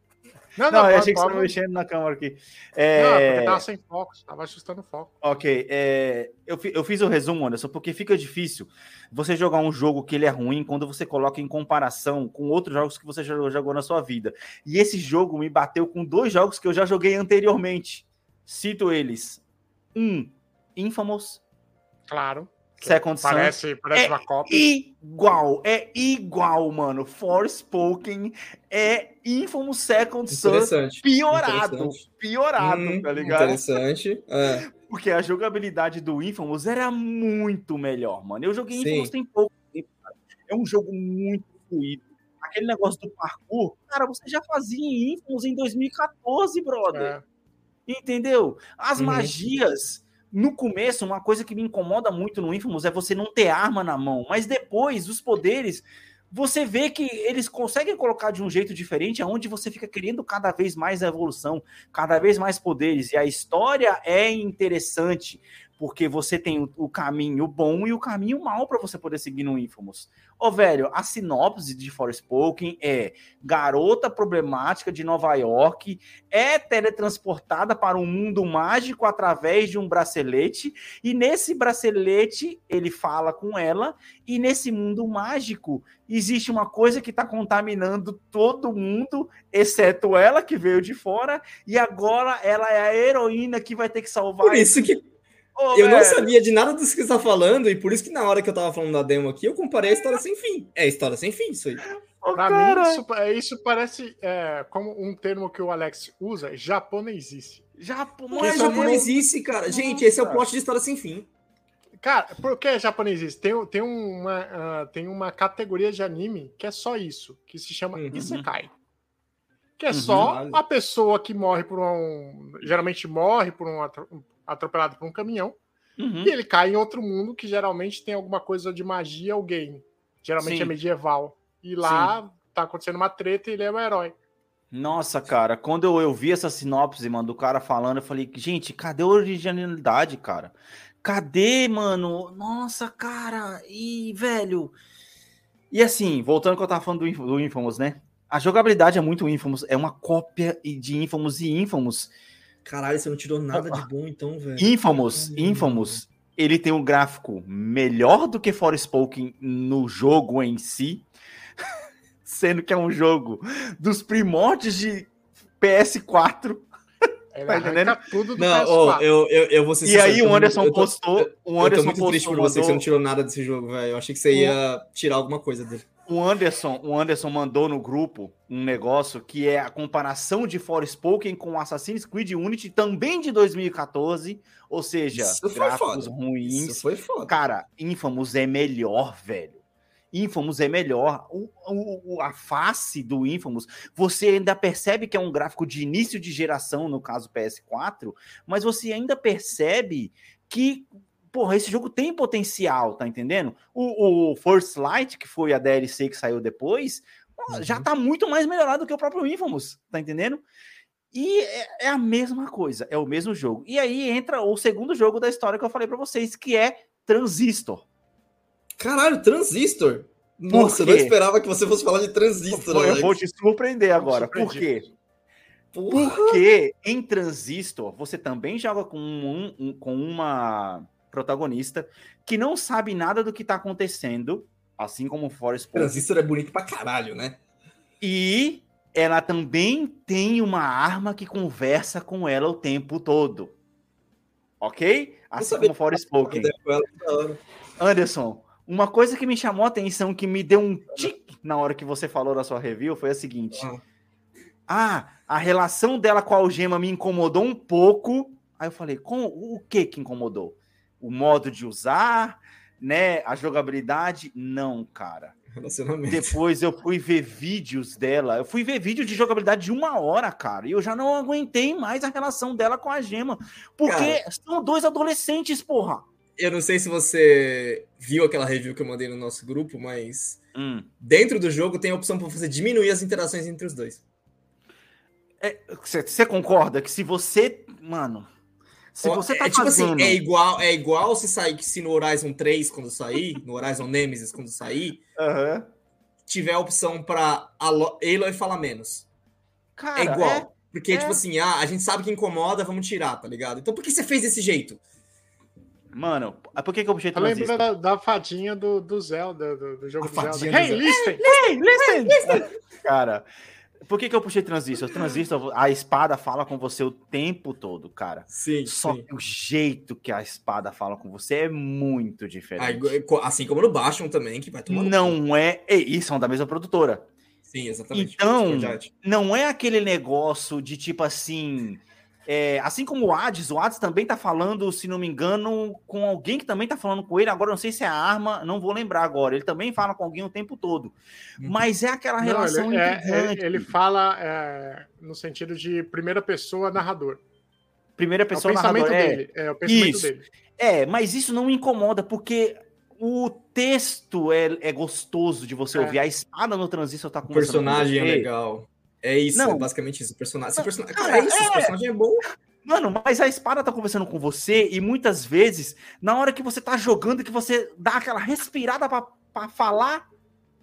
S3: Oi? Não,
S1: Não, eu achei que você estava mexendo na câmera aqui.
S3: Não,
S1: É...
S3: porque tava sem foco, tava ajustando o foco.
S1: Ok, é, eu, fi- eu fiz o resumo, Anderson, porque fica difícil você jogar um jogo que ele é ruim quando você coloca em comparação com outros jogos que você já jogou na sua vida. E esse jogo me bateu com dois jogos que eu já joguei anteriormente. Cito eles. Um, Infamous,
S3: Claro.
S1: Second Son.
S3: Parece, parece
S1: É
S3: uma cópia.
S1: Igual, é igual, mano. Forspoken é Infamous Second
S2: Interessante.
S1: piorado.
S2: Interessante.
S1: Piorado,
S2: Hum,
S1: tá ligado?
S2: Interessante. É.
S1: Porque a jogabilidade do Infamous era muito melhor, mano. Eu joguei
S2: Sim.
S1: Infamous tem pouco tempo, cara. É um jogo muito fluido. Aquele negócio do parkour, cara, você já fazia em Infamous em 2014, brother.
S3: É.
S1: Entendeu? As
S2: Uhum.
S1: magias, no começo, uma coisa que me incomoda muito no Infamous é você não ter arma na mão. Mas depois, os poderes, você vê que eles conseguem colocar de um jeito diferente, aonde você fica querendo cada vez mais evolução, cada vez mais poderes. E a história é interessante, porque você tem o, caminho bom e o caminho mal para você poder seguir no Infamous. Ô, velho, a sinopse de Forspoken é garota problemática de Nova York é teletransportada para um mundo mágico através de um bracelete, e nesse bracelete ele fala com ela, e nesse mundo mágico existe uma coisa que está contaminando todo mundo, exceto ela que veio de fora, e agora ela é a heroína que vai ter que salvar.
S2: Por isso que
S1: Ô,
S2: eu não
S1: velho,
S2: sabia de nada disso que você tá falando, e por isso que na hora que eu tava falando da demo aqui, eu comparei a história sem fim. É história sem fim, isso aí.
S1: ô,
S3: Pra
S1: cara,
S3: mim, isso, é, isso parece é, como um termo que o Alex usa, japonesice.
S1: já pô,
S2: Não é
S1: mas eu-
S2: japonesice, cara. Gente, esse é o plot de história sem fim.
S3: Cara, por que japonesice? Tem, tem, uma, ah, tem uma categoria de anime que é só isso, que se chama
S2: Uhum.
S3: Isekai. Que é
S1: Uhum.
S3: só a pessoa que morre por um. Geralmente morre por um atropelado por um caminhão.
S1: Uhum.
S3: E ele cai em outro mundo que geralmente tem alguma coisa de magia ou game. Geralmente
S1: Sim.
S3: é medieval. E lá tá acontecendo uma treta e ele é o herói.
S1: Nossa, cara, quando eu, eu vi essa sinopse, mano, do cara falando, eu falei, gente, cadê a originalidade, cara? Cadê, mano? Nossa, cara, e, velho. E assim, voltando ao que eu tava falando do, Inf- do Infamous, né? A jogabilidade é muito Infamous, é uma cópia de Infamous e Infamous.
S2: Caralho, você não tirou nada de bom, então, velho.
S1: Infamous. Infamous, ele tem um gráfico melhor do que Forspoken no jogo em si, sendo que é um jogo dos primórdios de PS4.
S3: Ele
S1: Tá entendendo?
S3: tudo do
S2: Não,
S3: PS4.
S2: ó, eu, eu, eu vou ser
S1: E
S2: sincero,
S1: aí o Anderson
S2: tô-
S1: postou, o
S2: Eu tô
S1: Anderson
S2: muito triste
S1: postou,
S2: por você que você não
S1: mandou,
S2: tirou nada desse jogo, velho. Eu achei que você ia tirar alguma coisa dele.
S1: O Anderson, o Anderson mandou no grupo um negócio que é a comparação de Forspoken com Assassin's Creed Unity também de 2014, ou seja,
S2: Isso foi
S1: gráficos
S2: foda.
S1: ruins,
S2: Isso foi foda.
S1: Cara, Infamous é melhor, velho. Infamous é melhor. O- o- a face do Infamous, você ainda percebe que é um gráfico de início de geração, no caso PS4, mas você ainda percebe que, porra, esse jogo tem potencial, tá entendendo? O, o First Light, que foi a DLC que saiu depois, pô, já tá muito mais melhorado que o próprio Infamous, tá entendendo? E é, é a mesma coisa, é o mesmo jogo. E aí entra o segundo jogo da história que eu falei pra vocês, que é Transistor.
S2: Caralho, Transistor. Nossa, eu não esperava que você fosse falar de Transistor.
S1: eu vou te surpreender agora. Por quê?
S2: Porra.
S1: Porque em Transistor você também joga com, um- um- com uma protagonista que não sabe nada do que tá acontecendo, assim como o Forrest Gump.
S2: Transistor é bonito pra caralho, né?
S1: E ela também tem uma arma que conversa com ela o tempo todo. Ok? Assim como Forrest Spoken. Anderson, uma coisa que me chamou a atenção, que me deu um tique na hora que você falou da sua review, foi a seguinte.
S2: Ah.
S1: Ah, a relação dela com a algema me incomodou um pouco. Aí eu falei, com o que que incomodou? O modo de usar, né? A jogabilidade? Não, cara. Depois eu fui ver vídeos dela. Eu fui ver vídeo de jogabilidade de uma hora, cara. E eu já não aguentei mais a relação dela com a gema. Porque são dois adolescentes, porra.
S2: Eu não sei se você viu aquela review que eu mandei no nosso grupo, mas
S1: Hum.
S2: dentro do jogo tem a opção para você diminuir as interações entre os dois.
S1: Você concorda que se você. Mano. Se você tá
S2: é tipo
S1: fazendo.
S2: assim, é igual, é igual se sair que se no Horizon 3 quando sair, no Horizon Nemesis quando sair,
S1: Aham.
S2: tiver a opção para Aloy falar menos.
S1: Cara,
S2: é igual. Porque,
S1: é.
S2: tipo assim, ah, a gente sabe que incomoda, vamos tirar, tá ligado? Então por que você fez desse jeito?
S1: Mano, por que, que eu puxei
S3: Eu lembro
S1: transistor?
S3: da, da fadinha do, do Zelda, do, do jogo
S2: A
S3: do Zelda.
S2: do
S3: Hey,
S2: Zelda.
S3: listen!
S1: Hey, listen! cara, por que, que eu puxei transistor? Transistor, a espada fala com você o tempo todo, cara.
S2: Sim,
S1: Só
S2: sim.
S1: que o jeito que a espada fala com você é muito diferente.
S2: igual- Assim como no Bastion também, que vai tomar. no.
S1: Não é. E são da mesma produtora.
S2: Sim, exatamente.
S1: Então,
S2: Art.
S1: não é aquele negócio de tipo assim. É, assim como o Hades, o Hades também tá falando, se não me engano, com alguém que também tá falando com ele. Agora eu não sei se é a arma, não vou lembrar agora. Ele também fala com alguém o tempo todo.
S2: Uhum.
S1: Mas é aquela
S3: Não,
S1: relação
S3: ele, é- é- ele fala é, no sentido de primeira pessoa narrador.
S1: Primeira
S3: É o
S1: pessoa
S3: pensamento
S1: narrador. É,
S3: dele. É o pensamento
S1: Isso.
S3: dele.
S1: é, mas isso não me incomoda, porque o texto é, é gostoso de você
S3: É.
S1: ouvir. A espada no transistor tá
S2: O
S1: com
S2: personagem é legal. É isso,
S1: Não.
S2: é basicamente isso. O personagem.
S1: Não,
S2: personagem...
S1: cara,
S2: Cara, é isso,
S1: é.
S2: o personagem é bom.
S1: Mano, mas a espada tá conversando com você e muitas vezes, na hora que você tá jogando, que você dá aquela respirada pra, pra falar,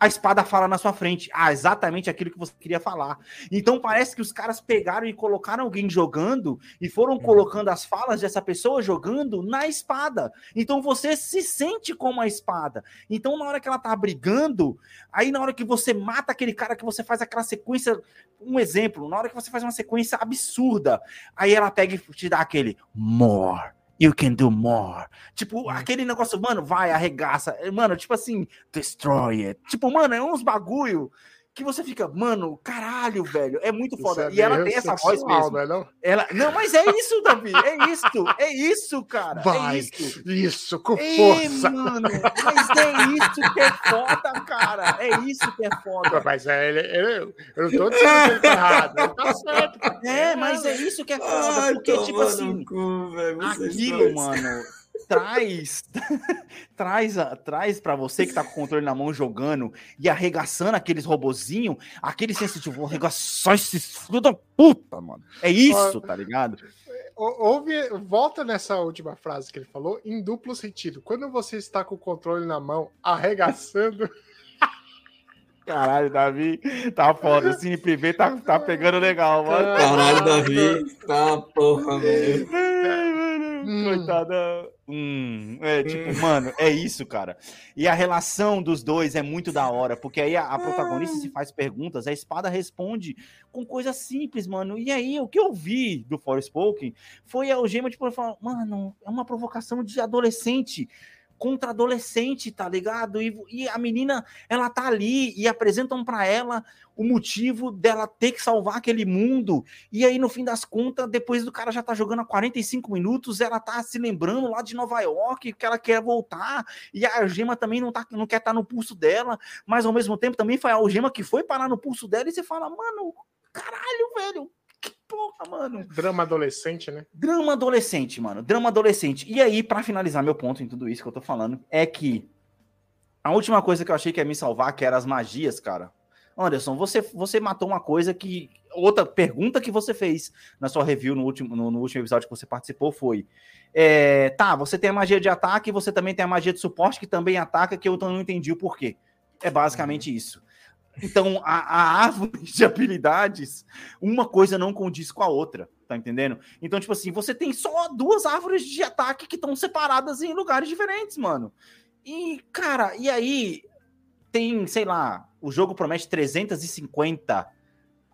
S1: a espada fala na sua frente. Ah, exatamente aquilo que você queria falar. Então parece que os caras pegaram e colocaram alguém jogando e foram colocando as falas dessa pessoa jogando na espada. Então você se sente como a espada. Então na hora que ela tá brigando, aí na hora que você mata aquele cara, que você faz aquela sequência. Um exemplo, na hora que você faz uma sequência absurda, Aí ela pega e te dá aquele more. You can do more. Tipo, aquele negócio, mano, vai, arregaça. Mano, tipo assim, destroy it. Tipo, mano, é uns bagulho que você fica, mano, caralho, velho. É muito foda.
S3: Isso
S1: e
S3: é
S1: ela tem essa voz mesmo.
S3: Não, é não?
S1: Ela... Não, mas é isso, Davi. É isso. É isso, cara. É
S3: Vai.
S1: isso.
S3: Isso, com
S1: Ei,
S3: força.
S1: mano, mas é isso que é foda, cara. É isso que é foda.
S3: Mas é, ele, ele- eu não tô dizendo que ele tá errado. Ele tá certo. cara.
S1: É, mas é isso que é foda.
S2: Ai,
S1: Porque, tipo assim,
S2: cu, velho, vocês
S1: aquilo, mano, traz traz a- traz para você que tá com o controle na mão jogando e arregaçando aqueles robozinho, aquele senso de vou arregaçar esses filhos da puta, mano. É isso, tá ligado?
S3: Ou- Ouve, volta nessa última frase que ele falou, em duplo sentido. Quando você está com o controle na mão, arregaçando,
S1: Caralho, Davi, tá foda. O Cine Privé tá, tá pegando legal, mano.
S2: Caralho, Davi. Tá, porra, velho.
S1: Ai, mano,
S3: Hum.
S1: Hum, é tipo, mano, é isso, cara. E a relação dos dois é muito da hora, porque aí a, a protagonista se faz perguntas, a espada responde com coisas simples, mano. E aí, o que eu vi do Forspoken foi a algema, tipo, falar, mano, é uma provocação de adolescente contra adolescente, tá ligado? E, e a menina, ela tá ali e apresentam pra ela o motivo dela ter que salvar aquele mundo. E aí, no fim das contas, depois do cara já tá jogando há 45 minutos, ela tá se lembrando lá de Nova York, que ela quer voltar, e a algema também não, tá, não quer estar no pulso dela, mas ao mesmo tempo também foi a algema que foi parar no pulso dela, e você fala, mano, caralho, velho, que porra, mano.
S3: drama adolescente, né?
S1: Drama adolescente, mano. Drama adolescente. E aí, pra finalizar meu ponto em tudo isso que eu tô falando, é que a última coisa que eu achei que ia me salvar, que era as magias, cara. Anderson, você, você matou uma coisa que outra pergunta que você fez na sua review no último, no, no último episódio que você participou foi: é, tá, você tem a magia de ataque, você também tem a magia de suporte que também ataca, que eu não entendi o porquê. É basicamente isso. Então, a, a, árvore de habilidades, uma coisa não condiz com a outra, tá entendendo? Então, tipo assim, você tem só duas árvores de ataque que estão separadas em lugares diferentes, mano. E, cara, e aí tem, sei lá, o jogo promete 350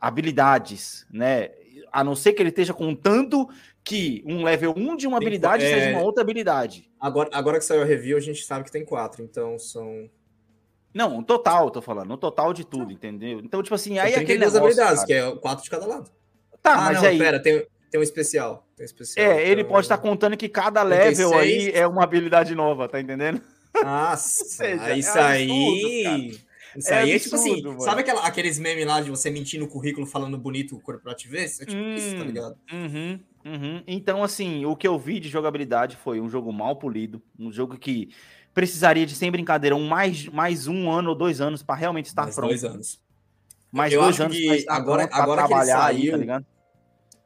S1: habilidades, né? A não ser que ele esteja contando que um level 1 de uma
S2: Tem
S1: habilidade
S2: é-
S1: seja uma outra habilidade.
S2: Agora, agora que saiu a review, a gente sabe que tem quatro, então são.
S1: Não, um total, tô falando, um total de tudo, entendeu? Então, tipo assim, aí aquele
S2: 32
S1: negócio,
S2: habilidades,
S1: cara.
S2: que é quatro de cada lado.
S1: Tá,
S2: ah,
S1: mas
S2: não,
S1: aí...
S2: pera, tem, tem um especial. Tem um especial.
S1: É, ele
S2: então-
S1: pode estar contando que cada level
S2: 36.
S1: aí é uma habilidade nova, tá entendendo?
S2: Nossa,
S1: seja, é
S2: isso
S1: absurdo,
S2: aí. Isso
S1: É
S2: aí é tipo assim,
S1: mano.
S2: sabe aquela, aqueles memes lá de você mentir no currículo falando bonito corporativez? É tipo isso, tá
S1: Hum.
S2: ligado?
S1: Uhum, uhum. Então, assim, o que eu vi de jogabilidade foi um jogo mal polido, um jogo que precisaria de, sem brincadeira, um mais, mais um ano ou dois anos para realmente estar
S2: Mais
S1: pronto.
S2: dois anos.
S1: Mais
S2: Eu
S1: dois
S2: acho
S1: anos
S2: que agora-
S1: pra
S2: agora que ele
S1: trabalhar aí, tá
S2: saiu,
S1: ligado?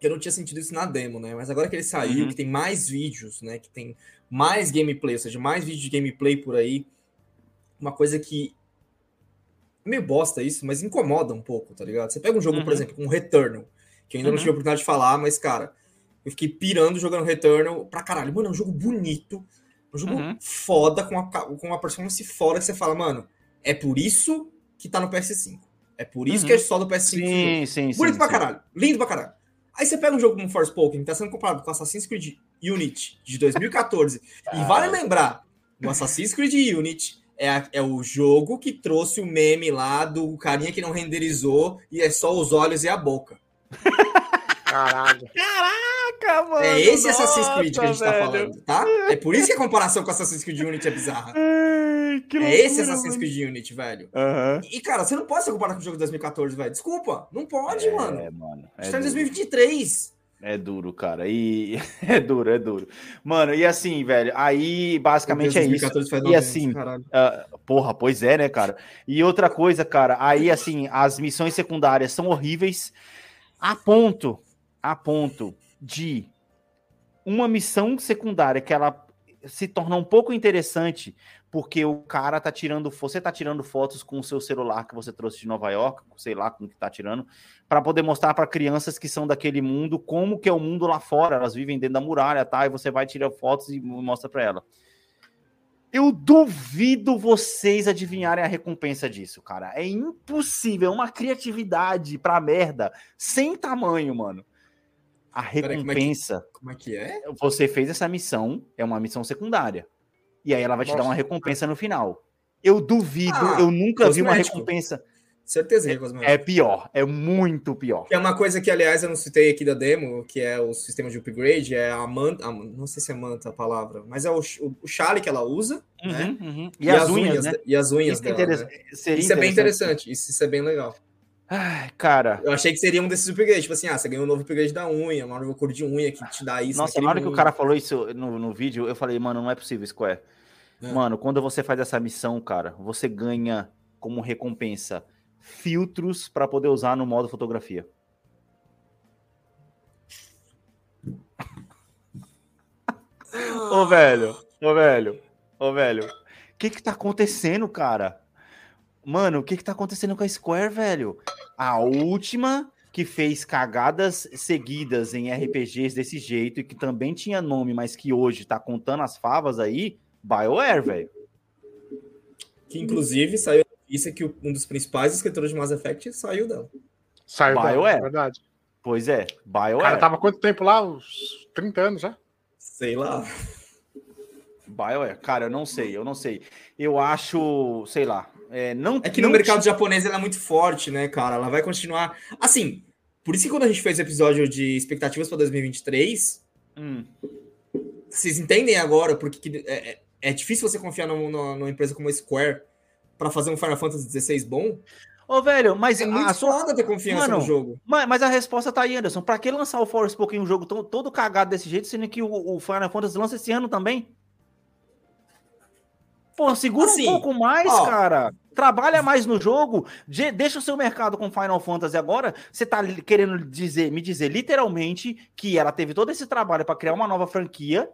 S2: Eu não tinha sentido isso na demo, né? Mas agora que ele saiu,
S1: Uhum.
S2: que tem mais vídeos, né? Que tem mais gameplay, ou seja, mais vídeos de gameplay por aí. Uma coisa que. Meio bosta isso, mas incomoda um pouco, tá ligado? Você pega um jogo, por
S1: Uhum.
S2: exemplo, um Returnal, que eu ainda não
S1: Uhum.
S2: tive a oportunidade de falar, mas, cara, eu fiquei pirando jogando Returnal pra caralho. Mano, é um jogo bonito, um jogo
S1: Uhum.
S2: foda, com uma, com uma performance foda que você fala, mano, é por isso que tá no PS5. É por isso
S1: Uhum.
S2: que é só do PS5. esse jogo.
S1: Sim, sim, sim.
S2: Bonito pra
S1: sim.
S2: caralho. Lindo pra caralho. Aí você pega um jogo como Forspoken, que tá sendo comparado com Assassin's Creed Unity de 2014. e vale lembrar, o Assassin's Creed Unity é, a- é o jogo que trouxe o meme lá do carinha que não renderizou e é só os olhos e a boca.
S3: Caralho.
S1: Caraca, mano.
S2: é esse Assassin's Creed que a
S1: nossa,
S2: gente tá
S1: velho.
S2: falando, tá? É por isso que a comparação com Assassin's Creed Unity é bizarra.
S1: Ai, que
S2: É esse
S1: loucura,
S2: Assassin's
S1: mano.
S2: Creed Unity, velho.
S1: Aham.
S2: E, cara, você não pode se comparar com o jogo de 2014, velho. Desculpa, não pode, mano.
S1: É, mano.
S2: A
S1: É
S2: gente tá em
S1: duro.
S2: 2023.
S1: É duro, cara. E é duro, é duro. Mano, e assim, velho, aí basicamente é isso.
S2: 2014 faz
S1: E assim,
S2: caralho.
S1: Ah, porra, pois é, né, cara? E outra coisa, cara, aí assim, as missões secundárias são horríveis a ponto, a ponto de uma missão secundária que ela se torna um pouco interessante porque o cara tá tirando, você tá tirando fotos com o seu celular que você trouxe de Nova York, sei lá como que tá tirando, para poder mostrar para crianças que são daquele mundo como que é o mundo lá fora, elas vivem dentro da muralha, tá? E você vai tirar fotos e mostra para ela. Eu duvido vocês adivinharem a recompensa disso, cara. É impossível, é uma criatividade pra merda sem tamanho, mano. A
S2: Peraí, como é que-
S1: recompensa,
S2: Como é que é?
S1: você fez essa missão, é uma missão secundária. E aí ela vai te dar
S3: Nossa.
S1: uma recompensa no final. Eu duvido,
S2: Ah,
S1: eu nunca vi uma
S2: cosmético.
S1: recompensa.
S2: Certeza é cosmético.
S1: É pior, é muito pior.
S2: É uma coisa que, aliás, eu não citei aqui da demo, que é o sistema de upgrade, é a manta, a- não sei se é manta a palavra, mas é o, o, o chale que ela usa, né?
S1: Uhum, uhum. E, as unhas, né?
S2: de- E as unhas
S1: Isso é,
S2: dela, né?
S1: seria
S2: Isso é bem interessante, isso, isso é bem legal.
S1: Ai, cara,
S2: Eu achei que seria um desses upgrades, tipo assim, ah, você ganhou um novo upgrade da unha, uma nova cor de unha que te dá isso.
S1: Nossa, na hora que o
S2: mundo.
S1: cara falou isso no, no vídeo, eu falei, mano, não é possível, Square.
S2: É.
S1: Mano, quando você faz essa missão, cara, você ganha como recompensa filtros pra poder usar no modo fotografia. ô, velho, ô, velho, ô, velho. O que que tá acontecendo, cara? Mano, o que que tá acontecendo com a Square, velho? A última que fez cagadas seguidas em RPGs desse jeito e que também tinha nome, mas que hoje tá contando as favas aí, BioWare, velho.
S2: Que inclusive saiu a notícia que um dos principais escritores de Mass Effect saiu dela.
S3: Saiu da
S1: BioWare.
S3: é verdade.
S1: Pois é,
S3: O cara
S1: BioWare.
S3: tava quanto tempo lá? Uns 30 anos já?
S2: Sei lá.
S1: BioWare. Cara, eu não sei, eu não sei. Eu acho, sei lá, é, não
S2: É que
S1: não
S2: no mercado japonês ela é muito forte, né, cara? Ela vai continuar. Assim, por isso que quando a gente fez o episódio de expectativas para 2023,
S1: Hum,
S2: vocês entendem agora porque que é, é- é difícil você confiar numa, numa- numa empresa como a Square para fazer um Final Fantasy XVI bom.
S1: Ô, velho, mas
S2: É muito
S1: a sua,
S2: foda ter confiança
S1: Mano,
S2: no jogo.
S1: Mas, mas a resposta tá aí, Anderson. Pra que lançar o Forspoken um jogo tão- todo cagado desse jeito, sendo que o, o Final Fantasy lança esse ano também? Pô, segura
S2: Assim,
S1: um pouco mais,
S2: ó,
S1: cara. Trabalha mais no jogo, de- deixa o seu mercado com Final Fantasy agora. Você tá querendo dizer, me dizer literalmente que ela teve todo esse trabalho para criar uma nova franquia,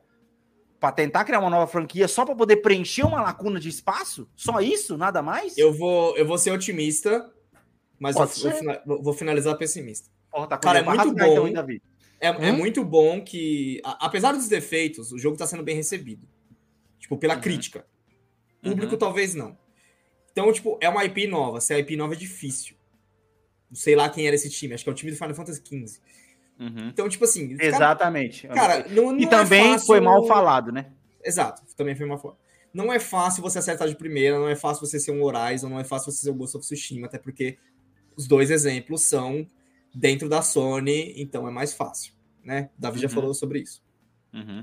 S1: para tentar criar uma nova franquia só para poder preencher uma lacuna de espaço? Só isso, nada mais?
S2: Eu vou, eu vou ser otimista, mas eu
S3: Pode
S2: vou, finalizar pessimista.
S1: Porra, tá
S2: Cara, é muito
S1: rasgar, então,
S2: bom.
S1: hein, Davi?
S2: É, é
S3: Hum?
S2: muito bom que, a- apesar dos defeitos, o jogo tá sendo bem recebido. Tipo, pela
S1: Uhum.
S2: crítica. Público
S1: Uhum.
S2: talvez não. Então, tipo, é uma IP nova. Se a IP nova é difícil. Não sei lá quem era esse time. Acho que é o time do Final Fantasy XV.
S1: Uhum.
S2: Então, tipo assim. cara-
S1: Exatamente.
S2: Cara, não, não
S1: e
S2: é
S1: também
S2: fácil-
S1: foi mal falado, né?
S2: Exato, também foi mal falado. Não é fácil você acertar de primeira, não é fácil você ser um Horizon, não é fácil você ser o Ghost of Tsushima, até porque os dois exemplos são dentro da Sony, então é mais fácil, né? O Davi já
S1: Uhum.
S2: falou sobre isso.
S1: Uhum.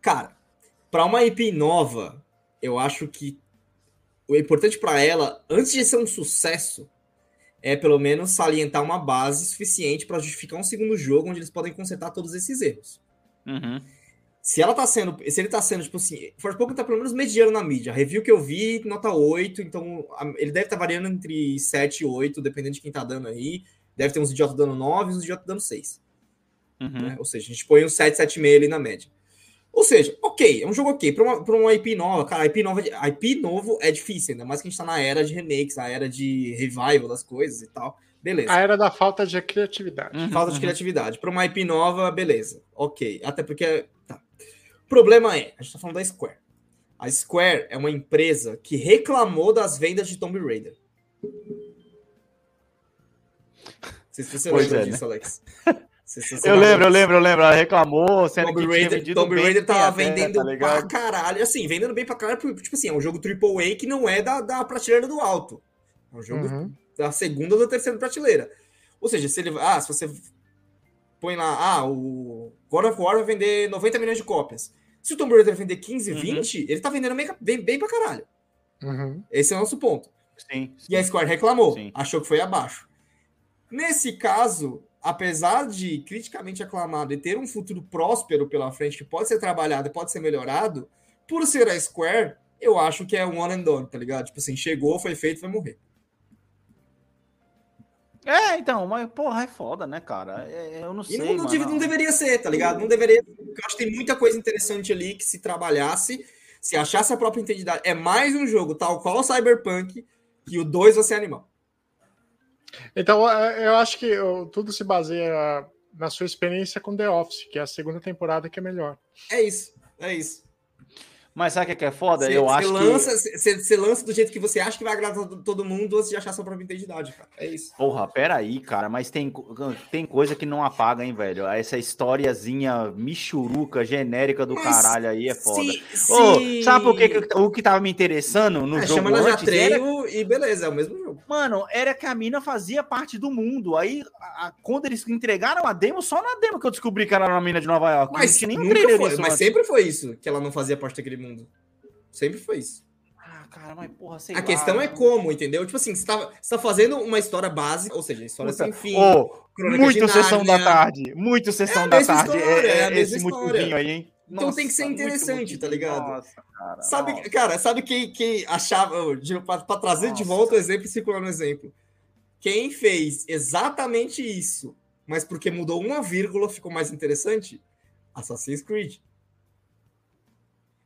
S2: Cara, para uma IP nova, eu acho que o importante para ela, antes de ser um sucesso, é pelo menos salientar uma base suficiente para justificar um segundo jogo onde eles podem consertar todos esses erros.
S1: Uhum.
S2: Se ela tá sendo, se ele tá sendo, tipo assim, Forspoken tá pelo menos mediano na mídia. A review que eu vi, nota 8, então ele deve estar variando entre 7 e 8, dependendo de quem tá dando aí. Deve ter uns idiotas dando 9 e uns idiotas dando 6.
S1: Uhum.
S2: né? Ou seja, a gente põe um 7, 7,5 ali na média. Ou seja, ok, é um jogo ok. Pra uma, pra uma IP nova, cara, IP nova, a IP novo é difícil, ainda mais que a gente tá na era de remakes, a era de revival das coisas e tal. Beleza.
S3: A era da falta de criatividade.
S1: Uhum,
S2: Falta de
S1: uhum.
S2: criatividade. Para uma IP nova, beleza. Ok. Até porque. Tá. O problema é, a gente tá falando da Square. A Square é uma empresa que reclamou das vendas de Tomb Raider. Não sei se você
S1: Pois
S2: lembra
S1: é,
S2: disso, Alex.
S1: Eu lembro, eu lembro, eu lembro. Ela reclamou, sendo
S2: Tomb
S1: que tinha
S2: Raider,
S1: vendido
S2: Tomb Raider tava
S1: até,
S2: vendendo
S1: tá
S2: pra caralho. Assim, vendendo bem pra caralho, tipo assim, é um jogo AAA que não é da, da prateleira do alto. É um jogo
S3: Uhum.
S2: da segunda ou da terceira prateleira. Ou seja, se ele. Ah, se você põe lá, ah, o God of War vai vender 90 milhões de cópias. Se o Tomb Raider vender 15,
S1: Uhum.
S2: 20, ele tá vendendo bem, bem, bem pra caralho.
S3: Uhum.
S2: Esse é o nosso ponto.
S1: Sim.
S2: E a Square reclamou,
S1: Sim.
S2: achou que foi abaixo. Nesse caso, apesar de criticamente aclamado e ter um futuro próspero pela frente, que pode ser trabalhado e pode ser melhorado, por ser a Square, eu acho que é um one and done, tá ligado? Tipo assim, chegou, foi feito, vai morrer.
S1: É, então, mas porra, é foda, né, cara? É, eu não sei,
S2: não, não, não deveria ser, tá ligado? Não deveria. Eu acho que tem muita coisa interessante ali que se trabalhasse, se achasse a própria identidade. É mais um jogo, tal qual o Cyberpunk, que o 2 vai ser animal.
S3: Então, é, eu acho que tudo se baseia na sua experiência com The Office, que é a segunda temporada que é melhor.
S2: É isso, é isso.
S1: Mas sabe o que que é foda?
S2: Você,
S1: eu
S2: você
S1: acho
S2: lança,
S1: que.
S2: você, lança do jeito que você acha que vai agradar todo- mundo antes de achar sua própria identidade, cara. É isso.
S1: Porra, peraí, cara, mas tem, tem coisa que não apaga, hein, velho? Essa historiazinha michuruca, genérica do
S2: Mas
S1: caralho aí é foda.
S2: Se, se-
S1: sabe por que, o que tava me interessando no
S2: É,
S1: jogo
S2: chama
S1: antes? Era,
S2: e beleza, é o mesmo jogo.
S1: Mano, era que a mina fazia parte do mundo. Aí, a- a- quando eles entregaram a demo, só na demo que eu descobri que era uma mina de Nova York.
S2: Mas,
S1: nenhum
S2: nunca foi, mas sempre foi isso, que ela não fazia parte daquele mundo. Sempre foi isso.
S1: Ah, cara, mas porra, sei
S2: A
S1: lá.
S2: questão é como, entendeu? Tipo assim, você tá, você tá fazendo uma história básica, ou seja, história
S1: Puta,
S2: sem fim. Crônica
S1: muito sessão da tarde. Muito sessão
S2: É
S1: da tarde.
S2: história,
S1: é,
S2: é
S1: é esse
S2: história.
S1: motivinho aí, hein?
S2: Então tem que ser interessante, tá ligado?
S1: Nossa, cara.
S2: Sabe,
S1: nossa.
S2: cara, sabe quem, quem achava, pra trazer de
S1: Nossa.
S2: volta o exemplo e circular no exemplo? Quem fez exatamente isso, mas porque mudou uma vírgula ficou mais interessante? Assassin's Creed.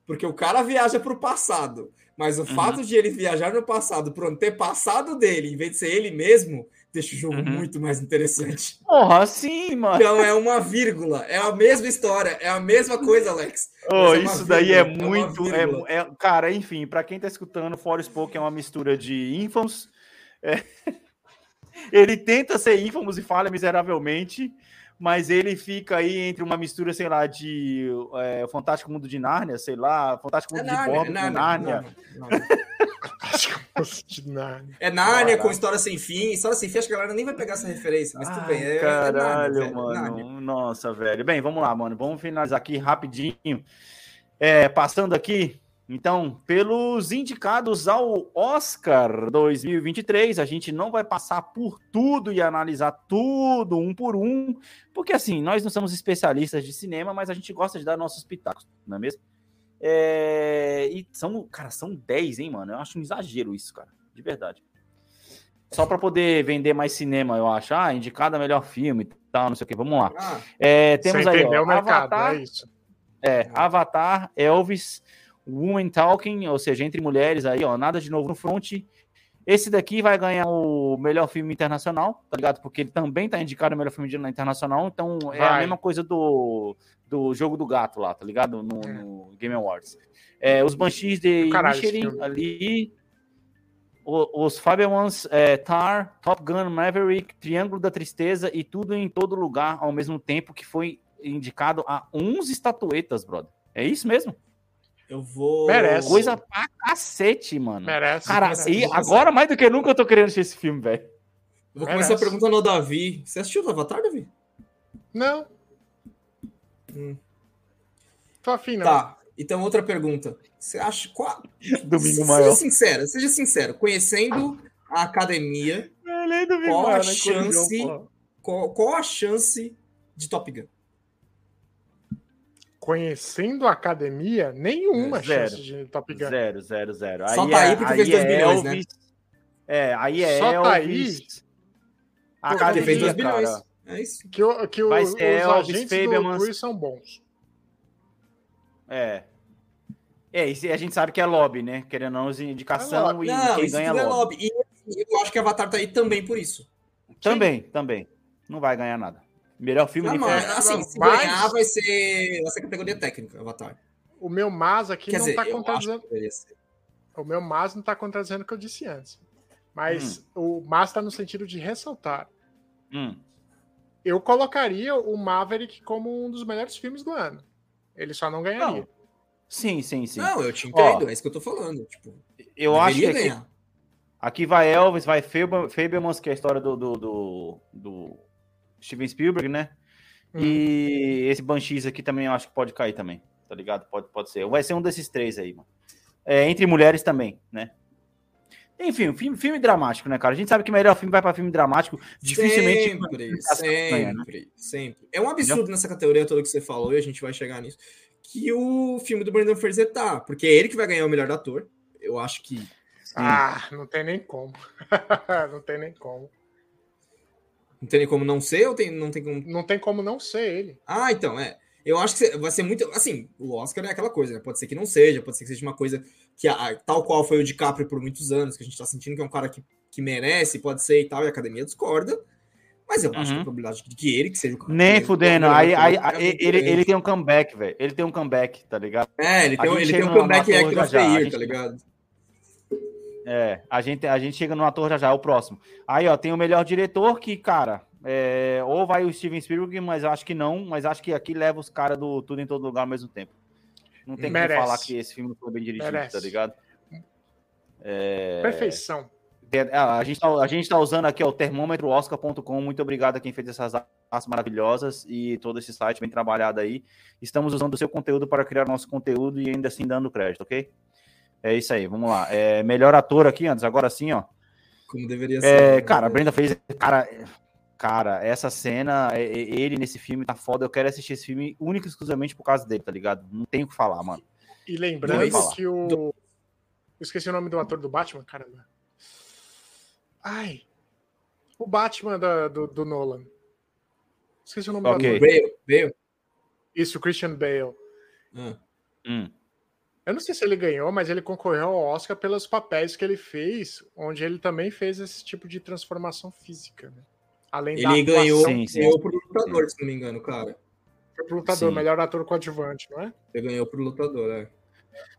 S2: Porque o cara viaja pro passado, mas o
S1: Uhum.
S2: fato de ele viajar no passado pro antepassado dele, em vez de ser ele mesmo, deixa o jogo
S1: Uhum.
S2: muito mais interessante.
S1: Porra, sim, mano.
S2: Então é uma vírgula, é a mesma história, é a mesma coisa, Alex. Mas é
S1: isso daí é
S2: vírgula, é
S1: muito. É,
S2: vírgula.
S1: é- cara, enfim, pra quem tá escutando, Forspoken é uma mistura de Infamous. é, ele tenta ser Infamous e falha miseravelmente, mas ele fica aí entre uma mistura, sei lá, de é, Fantástico Mundo de Nárnia, sei lá, Fantástico
S2: É
S1: Mundo de
S2: é
S1: com
S2: Nárnia.
S1: Nárnia.
S2: Nárnia.
S3: Acho que eu gosto de Nárnia.
S2: É Nárnia
S1: Caralho.
S2: com história sem fim. História sem fim, acho que a galera nem vai pegar essa referência, mas tudo
S1: Ai,
S2: bem. É, é
S1: caralho,
S2: Nárnia, velho,
S1: mano.
S2: Nárnia.
S1: Nossa, velho. Bem, vamos lá, mano. Vamos finalizar aqui rapidinho. É, passando aqui, então, pelos indicados ao Oscar 2023, a gente não vai passar por tudo e analisar tudo um por um, porque assim, nós não somos especialistas de cinema, mas a gente gosta de dar nossos pitacos, não é mesmo? É, e são, cara, são 10, hein, mano? Eu acho um exagero isso, cara. De verdade. Só pra poder vender mais cinema, eu acho. Ah, indicado a melhor filme e tal, não sei o que. Vamos lá.
S2: Ah,
S1: É, temos aí, ó,
S3: o mercado,
S1: Avatar,
S3: é isso.
S1: é, Avatar, Elvis, Woman Talking, ou seja, entre mulheres aí, ó, nada de novo no front. Esse daqui vai ganhar o melhor filme internacional, tá ligado? Porque ele também tá indicado o melhor filme de- internacional, então é a
S3: Vai.
S1: mesma coisa do, do jogo do gato lá, tá ligado? No,
S3: É.
S1: no Game Awards. É, os Banshees de Inisherin
S3: filme.
S1: ali, o- os Fabians, é, Tar, Top Gun, Maverick, Triângulo da Tristeza e tudo em todo lugar ao mesmo tempo que foi indicado a 11 estatuetas, brother. É isso mesmo?
S2: Eu vou.
S3: Merece.
S1: Coisa pra cacete, mano.
S3: Merece.
S1: Cara,
S3: merece.
S1: e agora mais do que nunca eu tô querendo assistir esse filme, velho.
S2: Eu vou começar perguntando ao Davi. Você assistiu o Avatar, Davi?
S3: Não.
S2: Hum.
S3: Tô afim, não.
S2: Tá. Então, outra pergunta. Você acha. Qual...
S1: Domingo
S2: seja
S1: maior.
S2: sincero, seja sincero. Conhecendo a academia, Qual a chance? qual, qual a chance de Top Gun?
S3: Conhecendo a academia, nenhuma
S1: Zero.
S3: chance de Top Gun.
S1: Zero, zero, zero.
S2: Só tá aí porque fez dois bilhões, né?
S1: É, aí é
S3: Só tá
S1: Elvis. A
S3: Porque
S2: fez
S1: academia,
S2: 2 bilhões.
S1: cara.
S2: É isso.
S3: Que, o- que o-
S1: Vai
S3: os
S1: Elvis,
S3: agentes
S1: Fabelmans.
S3: do Cruz são bons.
S1: É. É, e a gente sabe que é lobby, né? Querendo ou não, indicação
S3: É lobby.
S1: e
S2: Não,
S1: quem
S2: isso
S1: ganha
S2: é
S1: lobby.
S2: lobby. E assim, eu acho que Avatar tá aí também por isso.
S1: Também, também. Não vai ganhar nada. Melhor filme
S2: Não,
S1: de
S2: mas,
S1: festa.
S2: assim, se
S3: Mas-
S2: ganhar, vai ser, ser categoria técnica, Avatar.
S3: O meu mas aqui
S2: Quer
S3: não
S2: dizer,
S3: tá contradizendo. O meu mas não tá contradizendo o que eu disse antes. Mas
S1: Hum.
S3: o mas tá no sentido de ressaltar.
S1: Hum.
S3: Eu colocaria o Maverick como um dos melhores filmes do ano. Ele só não ganharia.
S1: Não. Sim, sim, sim.
S2: Não, eu te entendo, é isso que eu tô falando. Tipo,
S1: eu acho que aqui, aqui vai Elvis, vai Fab- Fabelmans, que é a história do, do, do, do Steven Spielberg, né?
S3: Hum.
S1: E esse Banshees aqui também eu acho que pode cair também, tá ligado? Pode, pode ser. Vai ser um desses três aí, mano. É, entre mulheres também, né? Enfim, filme, filme dramático, né, cara? A gente sabe que melhor filme vai pra filme dramático. Dificilmente.
S2: Sempre,
S1: né?
S2: sempre, sempre. É um absurdo nessa categoria toda que você falou, e a gente vai chegar nisso, que o filme do Brandon Fraser tá, porque é ele que vai ganhar o melhor ator. Eu acho que.
S3: Ah, não tem nem como. não tem nem como.
S2: Não tem nem como não ser, ou tem, não tem como.
S3: Não tem como não ser ele.
S2: Ah, então, é. Eu acho que vai ser muito. Assim, o Oscar é aquela coisa, né? Pode ser que não seja, pode ser que seja uma coisa que, a- tal qual foi o DiCaprio por muitos anos, que a gente tá sentindo que é um cara que, que merece, pode ser e tal, e a academia discorda. Mas eu acho que
S1: Uhum.
S2: a probabilidade de que ele que seja o cara.
S1: Nem fudendo.
S2: que-
S1: Aí, aí,
S2: é
S1: aí, ele, tem um comeback, velho. Ele tem um comeback, tá ligado?
S2: É, ele tem, um- ele tem um
S1: no-
S2: comeback of
S1: já gente-
S2: tá ligado?
S1: É, a gente, a gente chega no ator já já, é o próximo. Aí, ó, tem o melhor diretor que, cara, é, ou vai o Steven Spielberg, mas acho que não, mas acho que aqui leva os caras do Tudo em Todo Lugar ao mesmo tempo. Não tem como
S3: Merece.
S1: falar que esse filme não foi bem dirigido,
S3: Merece.
S1: tá ligado? É,
S3: Perfeição.
S1: a, gente tá, a gente tá usando aqui ó, o termômetro oscar.com. Muito obrigado a quem fez essas artes maravilhosas e todo esse site bem trabalhado aí. Estamos usando o seu conteúdo para criar nosso conteúdo e ainda assim dando crédito, ok? É isso aí, vamos lá. É, melhor ator aqui, antes, agora sim, ó.
S2: Como deveria ser.
S1: É, cara, a Brenda fez. Cara, cara, essa cena, é- é- ele nesse filme tá foda. Eu quero assistir esse filme único e exclusivamente por causa dele, tá ligado? Não tenho o que falar, mano.
S3: E lembrando que o. Eu esqueci o nome do ator do Batman, caramba. Ai. O Batman da- do, do Nolan. Esqueci o nome
S1: Ok.
S3: do ator.
S2: Veio, veio.
S3: Isso, o Christian Bale.
S2: Ah.
S1: Hum.
S3: Eu não sei se ele ganhou, mas ele concorreu ao Oscar pelos papéis que ele fez, onde ele também fez esse tipo de transformação física. Né? Além da
S2: Ele
S3: atuação,
S2: ganhou,
S1: Sim, sim.
S2: ganhou pro lutador, se não me engano, cara.
S3: foi pro lutador,
S1: Sim.
S3: melhor ator coadjuvante, não é?
S2: Ele ganhou pro lutador, é.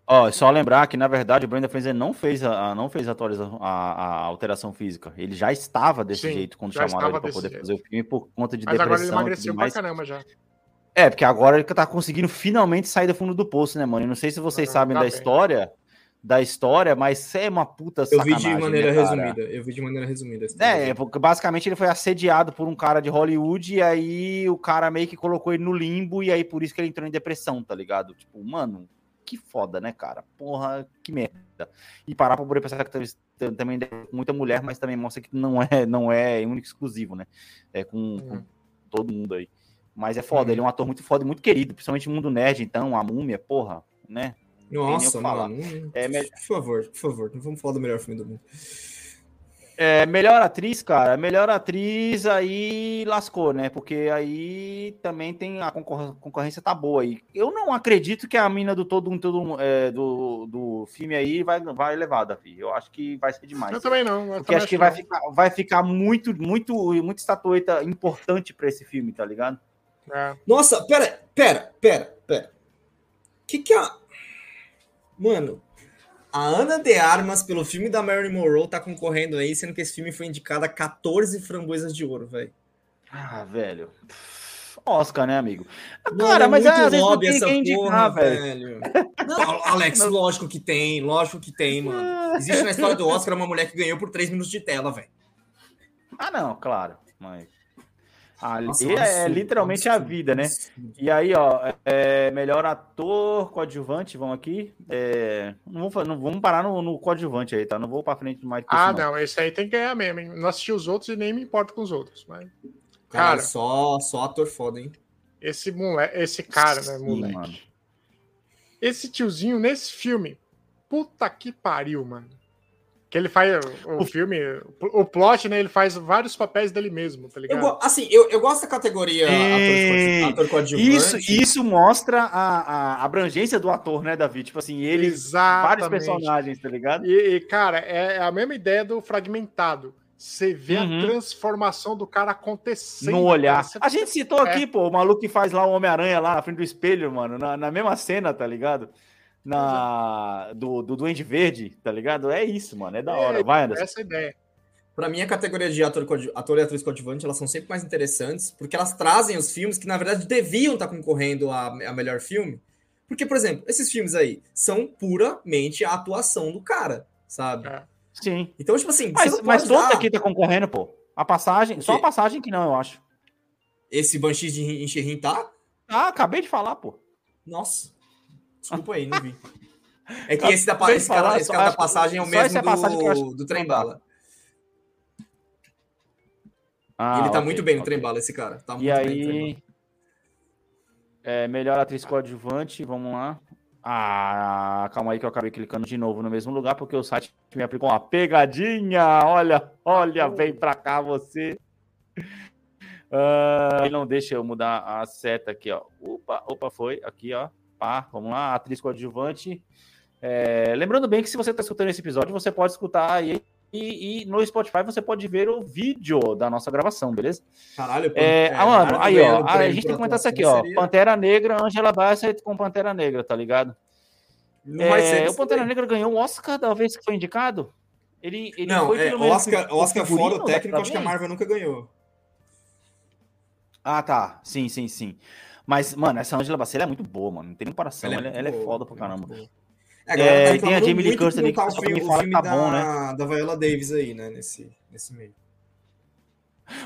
S1: Ó, só lembrar que, na verdade, o Brenda Fraser não fez a, não fez a, atualização- a- a alteração física. Ele já estava desse
S3: Sim,
S1: jeito quando chamaram ele para poder
S3: jeito.
S1: fazer o filme por conta de
S3: Mas agora ele
S1: depressão e
S3: emagreceu pra
S1: mais.
S3: caramba já.
S1: É, porque agora ele tá conseguindo finalmente sair do fundo do poço, né, mano? Eu não sei se vocês
S3: Ah,
S1: sabem
S3: tá
S1: da
S3: bem.
S1: história, da história, mas é uma puta
S2: Eu vi de maneira
S1: né,
S2: resumida. Eu vi de maneira resumida.
S1: É,
S2: vídeo.
S1: porque basicamente ele foi assediado por um cara de Hollywood e aí o cara meio que colocou ele no limbo e aí por isso que ele entrou em depressão, tá ligado? Tipo, mano, que foda, né, cara? Porra, que merda. E parar pra poder pensar que também muita mulher, mas também mostra que não é, não é único e exclusivo, né? É com, com
S3: Hum.
S1: todo mundo aí. Mas é foda,
S2: Hum.
S1: ele é um ator muito foda e muito querido, principalmente no mundo nerd, então, a múmia, porra, né?
S2: Nossa,
S1: falar.
S2: mano. não-
S1: É, me-
S2: Por favor, por favor, não vamos falar do melhor filme do mundo.
S1: É, melhor atriz, cara. Melhor atriz aí lascou, né? Porque aí também tem a concor- concorrência tá boa aí. Eu não acredito que a mina do todo um todo um, é, do, do filme aí vai vai levar, Davi. Eu acho que vai ser demais.
S3: Eu também não. Eu
S1: Porque
S3: também
S1: acho que
S3: não.
S1: vai ficar, vai ficar muito, muito, muito estatueta importante pra esse filme, tá ligado?
S3: É.
S2: Nossa, pera, pera, pera, pera. Que que a. Mano, a Ana de Armas, pelo filme da Marilyn Monroe, tá concorrendo aí, sendo que esse filme foi indicado a 14 framboesas de ouro, velho.
S1: Ah, velho. Oscar, né, amigo?
S2: Mano,
S1: Cara,
S2: é
S1: mas
S2: muito
S1: é, às vezes não
S2: lobby
S1: tem
S2: essa
S1: quem indicar,
S2: porra,
S1: velho.
S2: Não, Alex, lógico que tem, lógico que tem, mano. Existe na história do Oscar uma mulher que ganhou por 3 minutos de tela, velho.
S1: Ah, não, claro. Mas. Ali
S2: Nossa,
S1: é,
S2: absurdo,
S1: literalmente a vida, né?
S2: absurdo.
S1: E aí, ó, é, melhor ator, coadjuvante, vamos aqui. É, não, vamos, não vamos parar no, no coadjuvante aí, tá? Não vou pra frente mais
S3: Ah,
S1: isso,
S3: não, esse aí tem que ganhar mesmo, hein? Não assisti os outros e nem me importo com os outros. Mas
S2: Cara,
S3: Cara.
S2: só, só ator foda, hein?
S3: esse moleque, esse cara, né, moleque?
S1: mano.
S3: Esse tiozinho nesse filme, puta que pariu, mano. Que ele faz o, o filme, o plot, né? Ele faz vários papéis dele mesmo, tá
S2: Eu,
S3: ligado?
S2: go- assim, eu, eu gosto da categoria
S1: Ei,
S2: ator, coadjuvante.
S1: Isso, isso mostra a, a abrangência do ator, né, Davi? Tipo assim, ele. Vários
S3: Exatamente.
S1: personagens, tá ligado?
S3: E, e, cara, é a mesma ideia do fragmentado. Você vê
S1: Uhum.
S3: a transformação do cara acontecendo.
S1: No olhar.
S3: cara.
S1: A gente citou
S3: É.
S1: aqui, pô, o maluco que faz lá o Homem-Aranha lá na frente do espelho, mano, na, na mesma cena, tá ligado? Na, do, do Duende Verde, tá ligado? É isso, mano, é da hora.
S3: É,
S1: Vai, Anderson.
S3: Essa é ideia.
S2: Pra mim, a categoria de ator, ator e atriz coadjuvante, elas são sempre mais interessantes, porque elas trazem os filmes que, na verdade, deviam estar concorrendo a, a melhor filme. Porque, por exemplo, esses filmes aí são puramente a atuação do cara, sabe?
S3: É.
S1: Sim.
S2: Então, tipo assim,
S1: Mas, mas todo
S2: dar
S1: aqui tá concorrendo, pô. A passagem, só a passagem que não, eu acho.
S2: esse Banshees de Enxerrin tá?
S1: Ah, acabei de falar, pô.
S2: Nossa. Desculpa aí, não vi. É que esse, da, esse, cara, esse cara da passagem é o mesmo
S1: eu acho
S2: do,
S1: que
S2: do Trem
S1: não dá.
S2: Bala.
S1: Ah,
S2: ele tá
S1: ok,
S2: muito bem no
S1: ok.
S2: Trem Bala, esse cara. Tá muito
S1: E
S2: no
S1: aí. É, melhor atriz coadjuvante, vamos lá. Ah, calma aí que eu acabei clicando de novo no mesmo lugar, porque o site me aplicou uma pegadinha. Olha, olha, vem pra cá você. Ah, ele não deixa eu mudar a seta aqui, ó. Opa, opa, foi. Aqui, ó. Pá, vamos lá, atriz coadjuvante. É, lembrando bem que se você está escutando esse episódio, você pode escutar aí. E, e no Spotify você pode ver o vídeo da nossa gravação, beleza?
S2: Caralho, pô,
S1: É,
S2: é,
S1: ah, mano, aí, ó, a gente tem que comentar isso aqui, ó.
S2: seria-
S1: Pantera Negra, Angela Bassett com Pantera Negra, tá ligado?
S2: Não vai ser
S1: É, o Pantera
S2: também.
S1: Negra ganhou o Oscar da vez que foi indicado. Ele, ele
S2: Não,
S1: foi
S2: é, Oscar, Oscar fora o técnico, acho que a. Marvel nunca ganhou.
S1: Ah, tá. Sim, sim, sim. Mas, mano, essa Angela Bassett é muito boa, mano. Não tem comparação. Ela, ela é
S2: muito
S1: foda pra
S2: muito
S1: caramba. É,
S2: galera
S1: e tem a Jamie Lee Curtis ali,
S2: não tá
S1: que
S2: o
S1: só
S2: filme,
S1: me fala que tá
S2: da,
S1: bom, né?
S2: da Viola Davis aí, né? Nesse, nesse meio.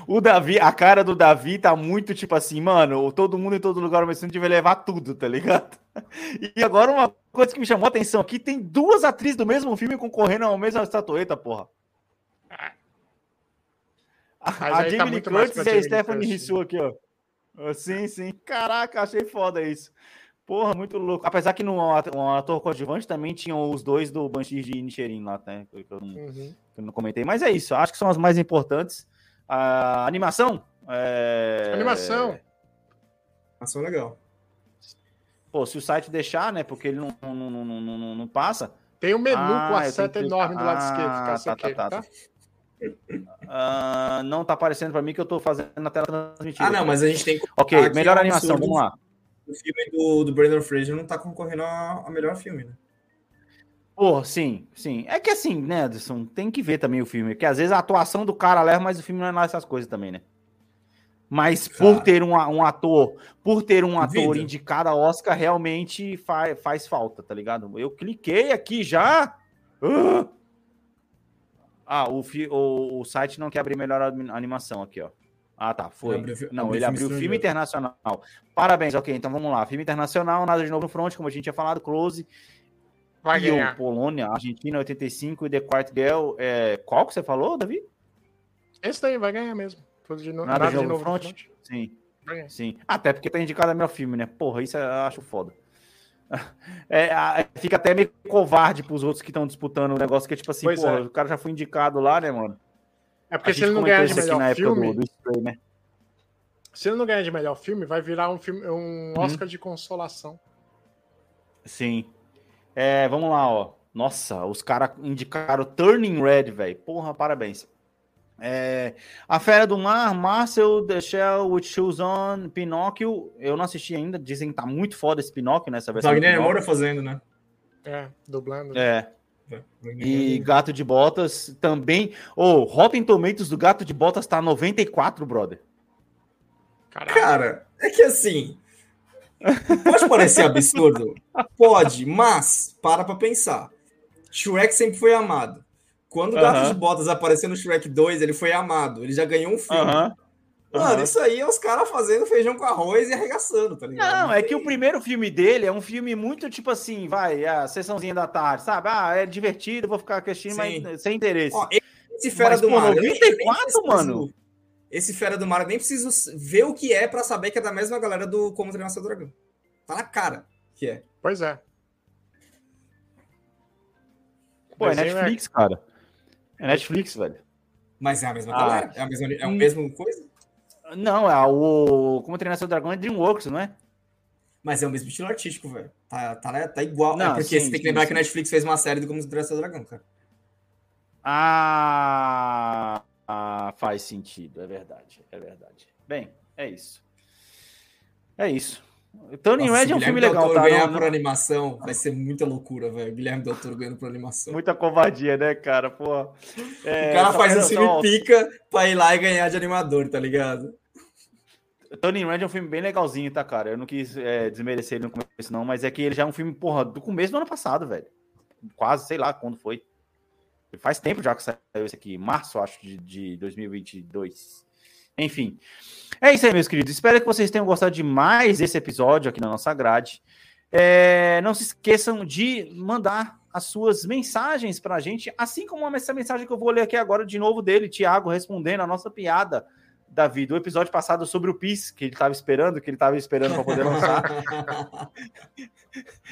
S1: O Davi, a cara do Davi tá muito tipo assim, mano, todo mundo em todo lugar ao mesmo tempo devia levar tudo, tá ligado? E agora uma coisa que me chamou a atenção aqui, tem duas atrizes do mesmo filme concorrendo ao mesmo estatueta, porra. A,
S3: Mas
S1: a
S3: aí tá
S1: Jamie Lee Curtis e a
S3: Jamie
S1: Stephanie
S3: Curtis.
S1: Hsu aqui, ó. Sim, sim. Caraca, achei foda isso. Porra, muito louco. Apesar que no at- um ator coadjuvante também tinham os dois do Banshee de Nichirin lá, né? Que eu não,
S3: Uhum.
S1: que eu não comentei. Mas é isso, acho que são as mais importantes. A animação. é,
S3: Animação.
S2: Ação legal.
S1: Pô, se o site deixar, né? Porque ele não, não, não, não, não- passa.
S3: Tem um menu com
S1: Ah,
S3: a
S1: eu
S3: seta
S1: que-
S3: enorme do lado
S1: Ah,
S3: esquerdo,
S1: tá,
S3: você queira,
S1: tá,
S3: tá?
S1: tá. Ah, não tá aparecendo pra mim que eu tô fazendo na tela transmitida.
S2: Ah, não, mas a gente tem que
S1: Ok, melhor
S2: é
S1: animação, vamos lá.
S2: O filme do, do Brandon Fraser não tá concorrendo a, a melhor filme, né?
S1: Pô, sim, sim. É que assim, né, Anderson, tem que ver também o filme, porque às vezes a atuação do cara leva, mas o filme não é lá essas coisas também, né? Mas por ter um, um ator, por ter um ator
S2: Duvido.
S1: indicado a Oscar, realmente faz, faz falta, tá ligado? Eu cliquei aqui já. Ah, Ah, o, fi- o, o site não quer abrir melhor anim- animação aqui, ó. Ah, tá, foi.
S2: Ele abriu
S1: não,
S2: abriu
S1: ele
S2: filme
S1: abriu filme
S2: estrangeiro.
S1: internacional. Parabéns, ok, então vamos lá. Filme internacional, nada de novo no front, como a gente tinha falado, Close,
S3: Vai ganhar.
S1: Polônia, Argentina 85 e The Quiet Girl. É... Qual que você falou, Davi?
S3: Esse daí vai ganhar mesmo. De no-
S1: Nada, de novo,
S3: no
S1: no front? Sim,
S3: Vai ganhar.
S1: sim. Até porque tá indicado a melhor filme, né? Porra, isso eu acho foda. É, fica até meio covarde pros outros que estão disputando o negócio, que é tipo assim,
S3: Pois
S1: porra,
S3: é.
S1: o cara já foi indicado lá, né, mano?
S3: É porque se ele não ganhar de melhor filme,
S1: do, do Stray, né?
S3: se ele não ganhar de melhor filme, vai virar um filme,
S1: Uhum.
S3: um Oscar de consolação.
S1: Sim. É, vamos lá, ó. Nossa, os caras indicaram Turning Red, velho. Porra, parabéns. É, a Fera do Mar, Marcel, The Shell, With Shoes On, Pinóquio. Eu não assisti ainda, dizem que tá muito foda esse Pinóquio nessa versão. do
S2: Wagner. Moura fazendo, né?
S3: É, dublando.
S1: É,
S2: Wagner
S1: e. Gato de Botas também. Ô, Rotten Tomatoes do Gato de Botas tá 94, brother.
S3: Caralho.
S2: Cara, é que assim. Pode parecer absurdo? Pode, mas para pra pensar. Shrek sempre foi amado. Quando o Gato
S1: Aham.
S2: de Botas apareceu no Shrek 2, ele foi amado. Ele já ganhou um filme.
S1: Aham.
S2: Mano,
S1: Aham.
S2: isso aí é os caras fazendo feijão com arroz e arregaçando, tá ligado?
S1: Não, é que o primeiro filme dele é um filme muito tipo assim, vai, a sessãozinha da tarde, sabe? Ah, é divertido, vou ficar assistindo,
S2: Sim.
S1: mas sem interesse.
S2: Ó, esse Fera
S1: Mas,
S2: do
S1: pô,
S2: Mar. eu nem-
S1: 94,
S2: nem preciso-
S1: mano?
S2: Esse Fera do Mar, eu nem preciso ver o que é pra saber que é da mesma galera do Como Treinar Seu Dragão. Tá na cara que é.
S3: Pois é.
S1: Pô, é Netflix, cara. É Netflix, velho.
S2: Mas é a mesma
S1: Ah.
S2: galera? É a mesma, é a
S1: Hum.
S2: mesma coisa?
S1: Não, é o. Como treinar seu dragão é Dreamworks, não é?
S2: Mas é o mesmo estilo artístico, velho. Tá, tá, né? tá igual.
S1: Não,
S2: é porque
S1: sim,
S2: você tem que lembrar
S1: sim.
S2: que a Netflix fez uma série do Como Treinar Seu Dragão, cara.
S1: Ah, ah, faz sentido, é verdade, é verdade. Bem, é isso. É isso. Turning
S2: Nossa,
S1: Red é um filme legal,
S2: Toro
S1: tá?
S2: ganhar
S1: Não-
S2: por
S1: não-
S2: animação vai ser muita loucura, velho. Guilherme Del Toro ganhando por animação.
S1: Muita covardia, né, cara? Pô. É,
S2: o cara faz um filme
S1: só-
S2: pica pra ir lá e ganhar de animador, tá ligado?
S1: Turning Red é um filme bem legalzinho, tá, cara? Eu não quis é, desmerecer ele no começo, não, mas é que ele já é um filme, porra, do começo do ano passado, velho. Quase, sei lá quando foi. Faz tempo já que saiu esse aqui, março, acho, de, de 2022. Enfim. É isso aí, meus queridos. Espero que vocês tenham gostado de mais esse episódio aqui na nossa grade. É, não se esqueçam de mandar as suas mensagens pra gente, assim como essa mensagem que eu vou ler aqui agora de novo dele, Thiago, respondendo a nossa piada Davi, do episódio passado sobre o PIS, que ele estava esperando, que ele estava esperando para poder lançar.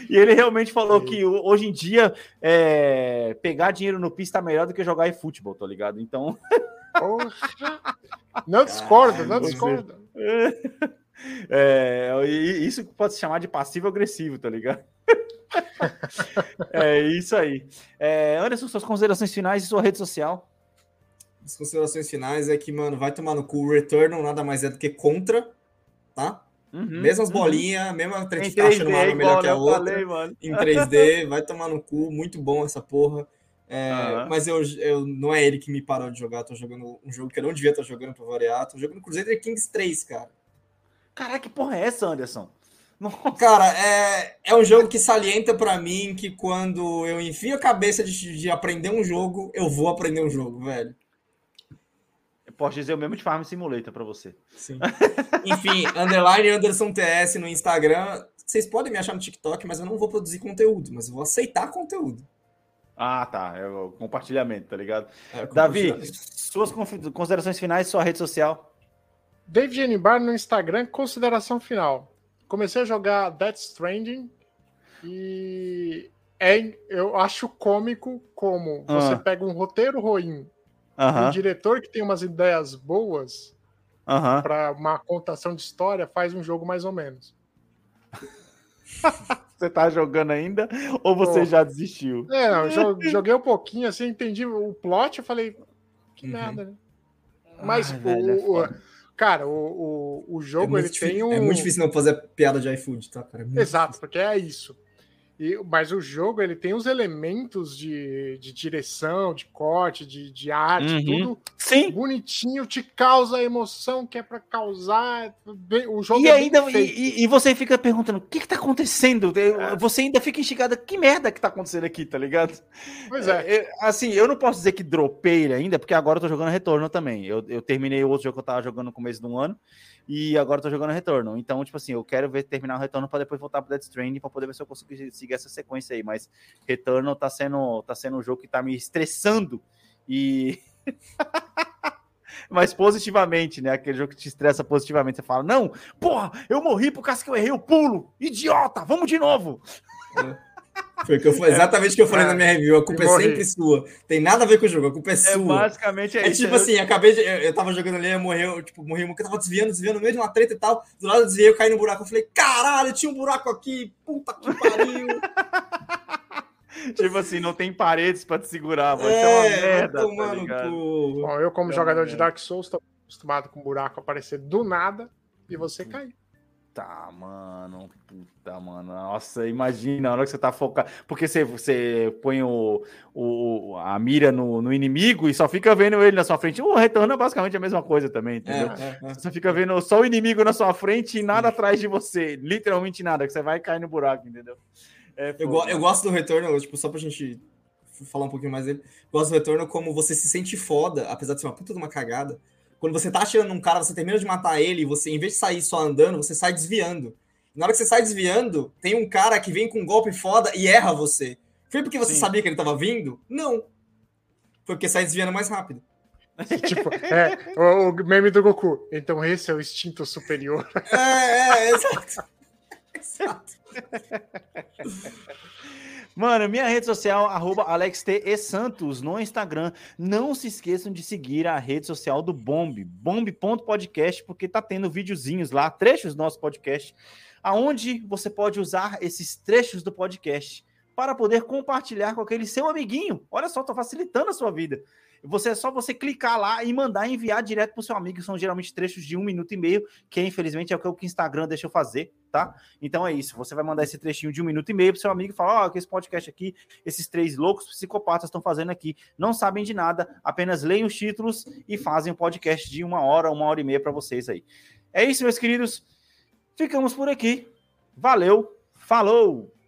S1: e ele realmente falou que o- hoje em dia é, pegar dinheiro no PIS está melhor do que jogar em futebol, tá ligado? Então.
S3: Não discordo, não discordo.
S1: é, isso pode se chamar de passivo-agressivo, tá ligado? é isso aí. É, Anderson, suas considerações finais e sua rede social.
S2: As considerações finais é que, mano, vai tomar no cu. O Returnal nada mais é do que contra, tá?
S1: Uhum,
S2: Mesmas
S1: uhum.
S2: bolinhas, mesma caixa
S1: 3D,
S2: numa arma melhor que a outra.
S1: falei, mano.
S2: em 3D, vai tomar no cu, muito bom essa porra. É,
S1: Aham.
S2: Mas eu, eu, não é ele que me parou de jogar, tô jogando um jogo que eu não devia estar jogando pra variar, tô jogando Crusader Kings 3, cara.
S1: Caraca, que porra é essa, Anderson? Nossa.
S2: Cara, é, é um jogo que salienta pra mim que quando eu enfio a cabeça de, de aprender um jogo, eu vou aprender um jogo, velho.
S1: Eu posso dizer o mesmo de Farm Simulator pra você.
S2: Sim. Enfim, underline Anderson TS no Instagram. Vocês podem me achar no TikTok, mas eu não vou produzir conteúdo, mas eu vou aceitar conteúdo.
S1: Ah, tá. É o compartilhamento, tá ligado?
S2: É,
S1: Davi, suas considerações finais, sua rede social.
S3: David Anibar no Instagram, consideração final. Comecei a jogar Death Stranding e é, eu acho cômico como você
S1: Ah.
S3: pega um roteiro ruim, um
S1: Aham,
S3: diretor que tem umas ideias boas para uma contação de história, faz um jogo mais ou menos.
S1: Você tá jogando ainda ou você já desistiu?
S3: É, não, jo- joguei um pouquinho assim, entendi o plot, eu falei, que
S2: Uhum.
S3: merda, né? Mas
S1: Ai,
S3: o,
S1: velho, é
S3: cara, o, o, o
S2: É
S3: jogo
S2: muito,
S3: ele tem
S2: difícil,
S3: um
S2: é muito difícil não fazer piada de iFood, tá, cara? É
S3: Exato, porque é isso. E, mas o jogo ele tem os elementos de, de direção, de corte, de, de arte,
S1: Uhum.
S3: tudo
S1: Sim.
S3: bonitinho, te causa a emoção que é pra causar. O jogo
S1: E
S3: é
S1: ainda e, e- você fica perguntando o que que tá acontecendo? Eu- Você ainda fica instigado, que merda que tá acontecendo aqui, tá ligado?
S3: Pois é.
S1: É, assim, eu não posso dizer que dropei ele ainda, porque agora eu tô jogando Retorno também. Eu, eu terminei o outro jogo que eu tava jogando no começo do ano e agora eu tô jogando Retorno. Então, tipo assim, eu quero ver terminar o Retorno para depois voltar pro Death Stranding para poder ver se eu consigo seguir essa sequência aí. Mas Retorno tá sendo, tá sendo um jogo que tá me estressando e. Mas positivamente, né? Aquele jogo que te estressa positivamente. Você fala, não, porra, eu morri por causa que eu errei o pulo. Idiota, vamos de novo.
S2: Foi que eu, exatamente o que eu falei é, na minha review. A culpa é sempre sua. Tem nada a ver com o jogo, a culpa é, é sua.
S1: Basicamente é,
S2: é isso. tipo assim, acabei de. Eu, eu tava jogando ali, eu morri, eu, tipo, morri, eu tava desviando, desviando no meio de uma treta e tal. Do lado eu desviei, eu caí no buraco. Eu falei, caralho, tinha um buraco aqui, puta que pariu.
S1: tipo assim, não tem paredes pra te segurar, vai é, uma merda. Tá
S3: Bom, eu, como é jogador de Dark Souls, tô acostumado com buraco aparecer do nada e você cair.
S1: Tá, mano. Puta, mano. Nossa, imagina a hora que você tá focado. Porque você, você põe o, o, a mira no, no inimigo e só fica vendo ele na sua frente. O retorno é basicamente a mesma coisa também, entendeu? É, é, é. Você fica vendo só o inimigo na sua frente e nada atrás de você. Literalmente nada, que você vai cair no buraco, entendeu?
S2: É, eu, go eu gosto do retorno, tipo, só pra gente falar um pouquinho mais dele. Gosto do retorno como você se sente foda, apesar de ser uma puta de uma cagada quando você tá atirando num cara, você termina de matar ele, você, em vez de sair só andando, você sai desviando. Na hora que você sai desviando, tem um cara que vem com um golpe foda e erra você. Foi porque você Sim. sabia que ele tava vindo? Não. Foi porque sai desviando mais rápido.
S3: tipo, é, o, o, meme do Goku. Então esse é o instinto superior.
S2: É, é, exato. exato.
S1: Mano, minha rede social, arroba AlexTESantos no Instagram. Não se esqueçam de seguir a rede social do Bomb, bomb.podcast, porque tá tendo videozinhos lá, trechos do nosso podcast, aonde você pode usar esses trechos do podcast para poder compartilhar com aquele seu amiguinho. Olha só, tô facilitando a sua vida. Você é só você clicar lá e mandar enviar direto para o seu amigo. São geralmente trechos de um minuto e meio, que infelizmente é o que o Instagram deixa eu fazer, tá? Então é isso. Você vai mandar esse trechinho de um minuto e meio para seu amigo e falar: Ó, oh, que esse podcast aqui, esses três loucos psicopatas estão fazendo aqui, não sabem de nada, apenas leem os títulos e fazem um podcast de uma hora, uma hora e meia para vocês aí. É isso, meus queridos. Ficamos por aqui. Valeu, falou!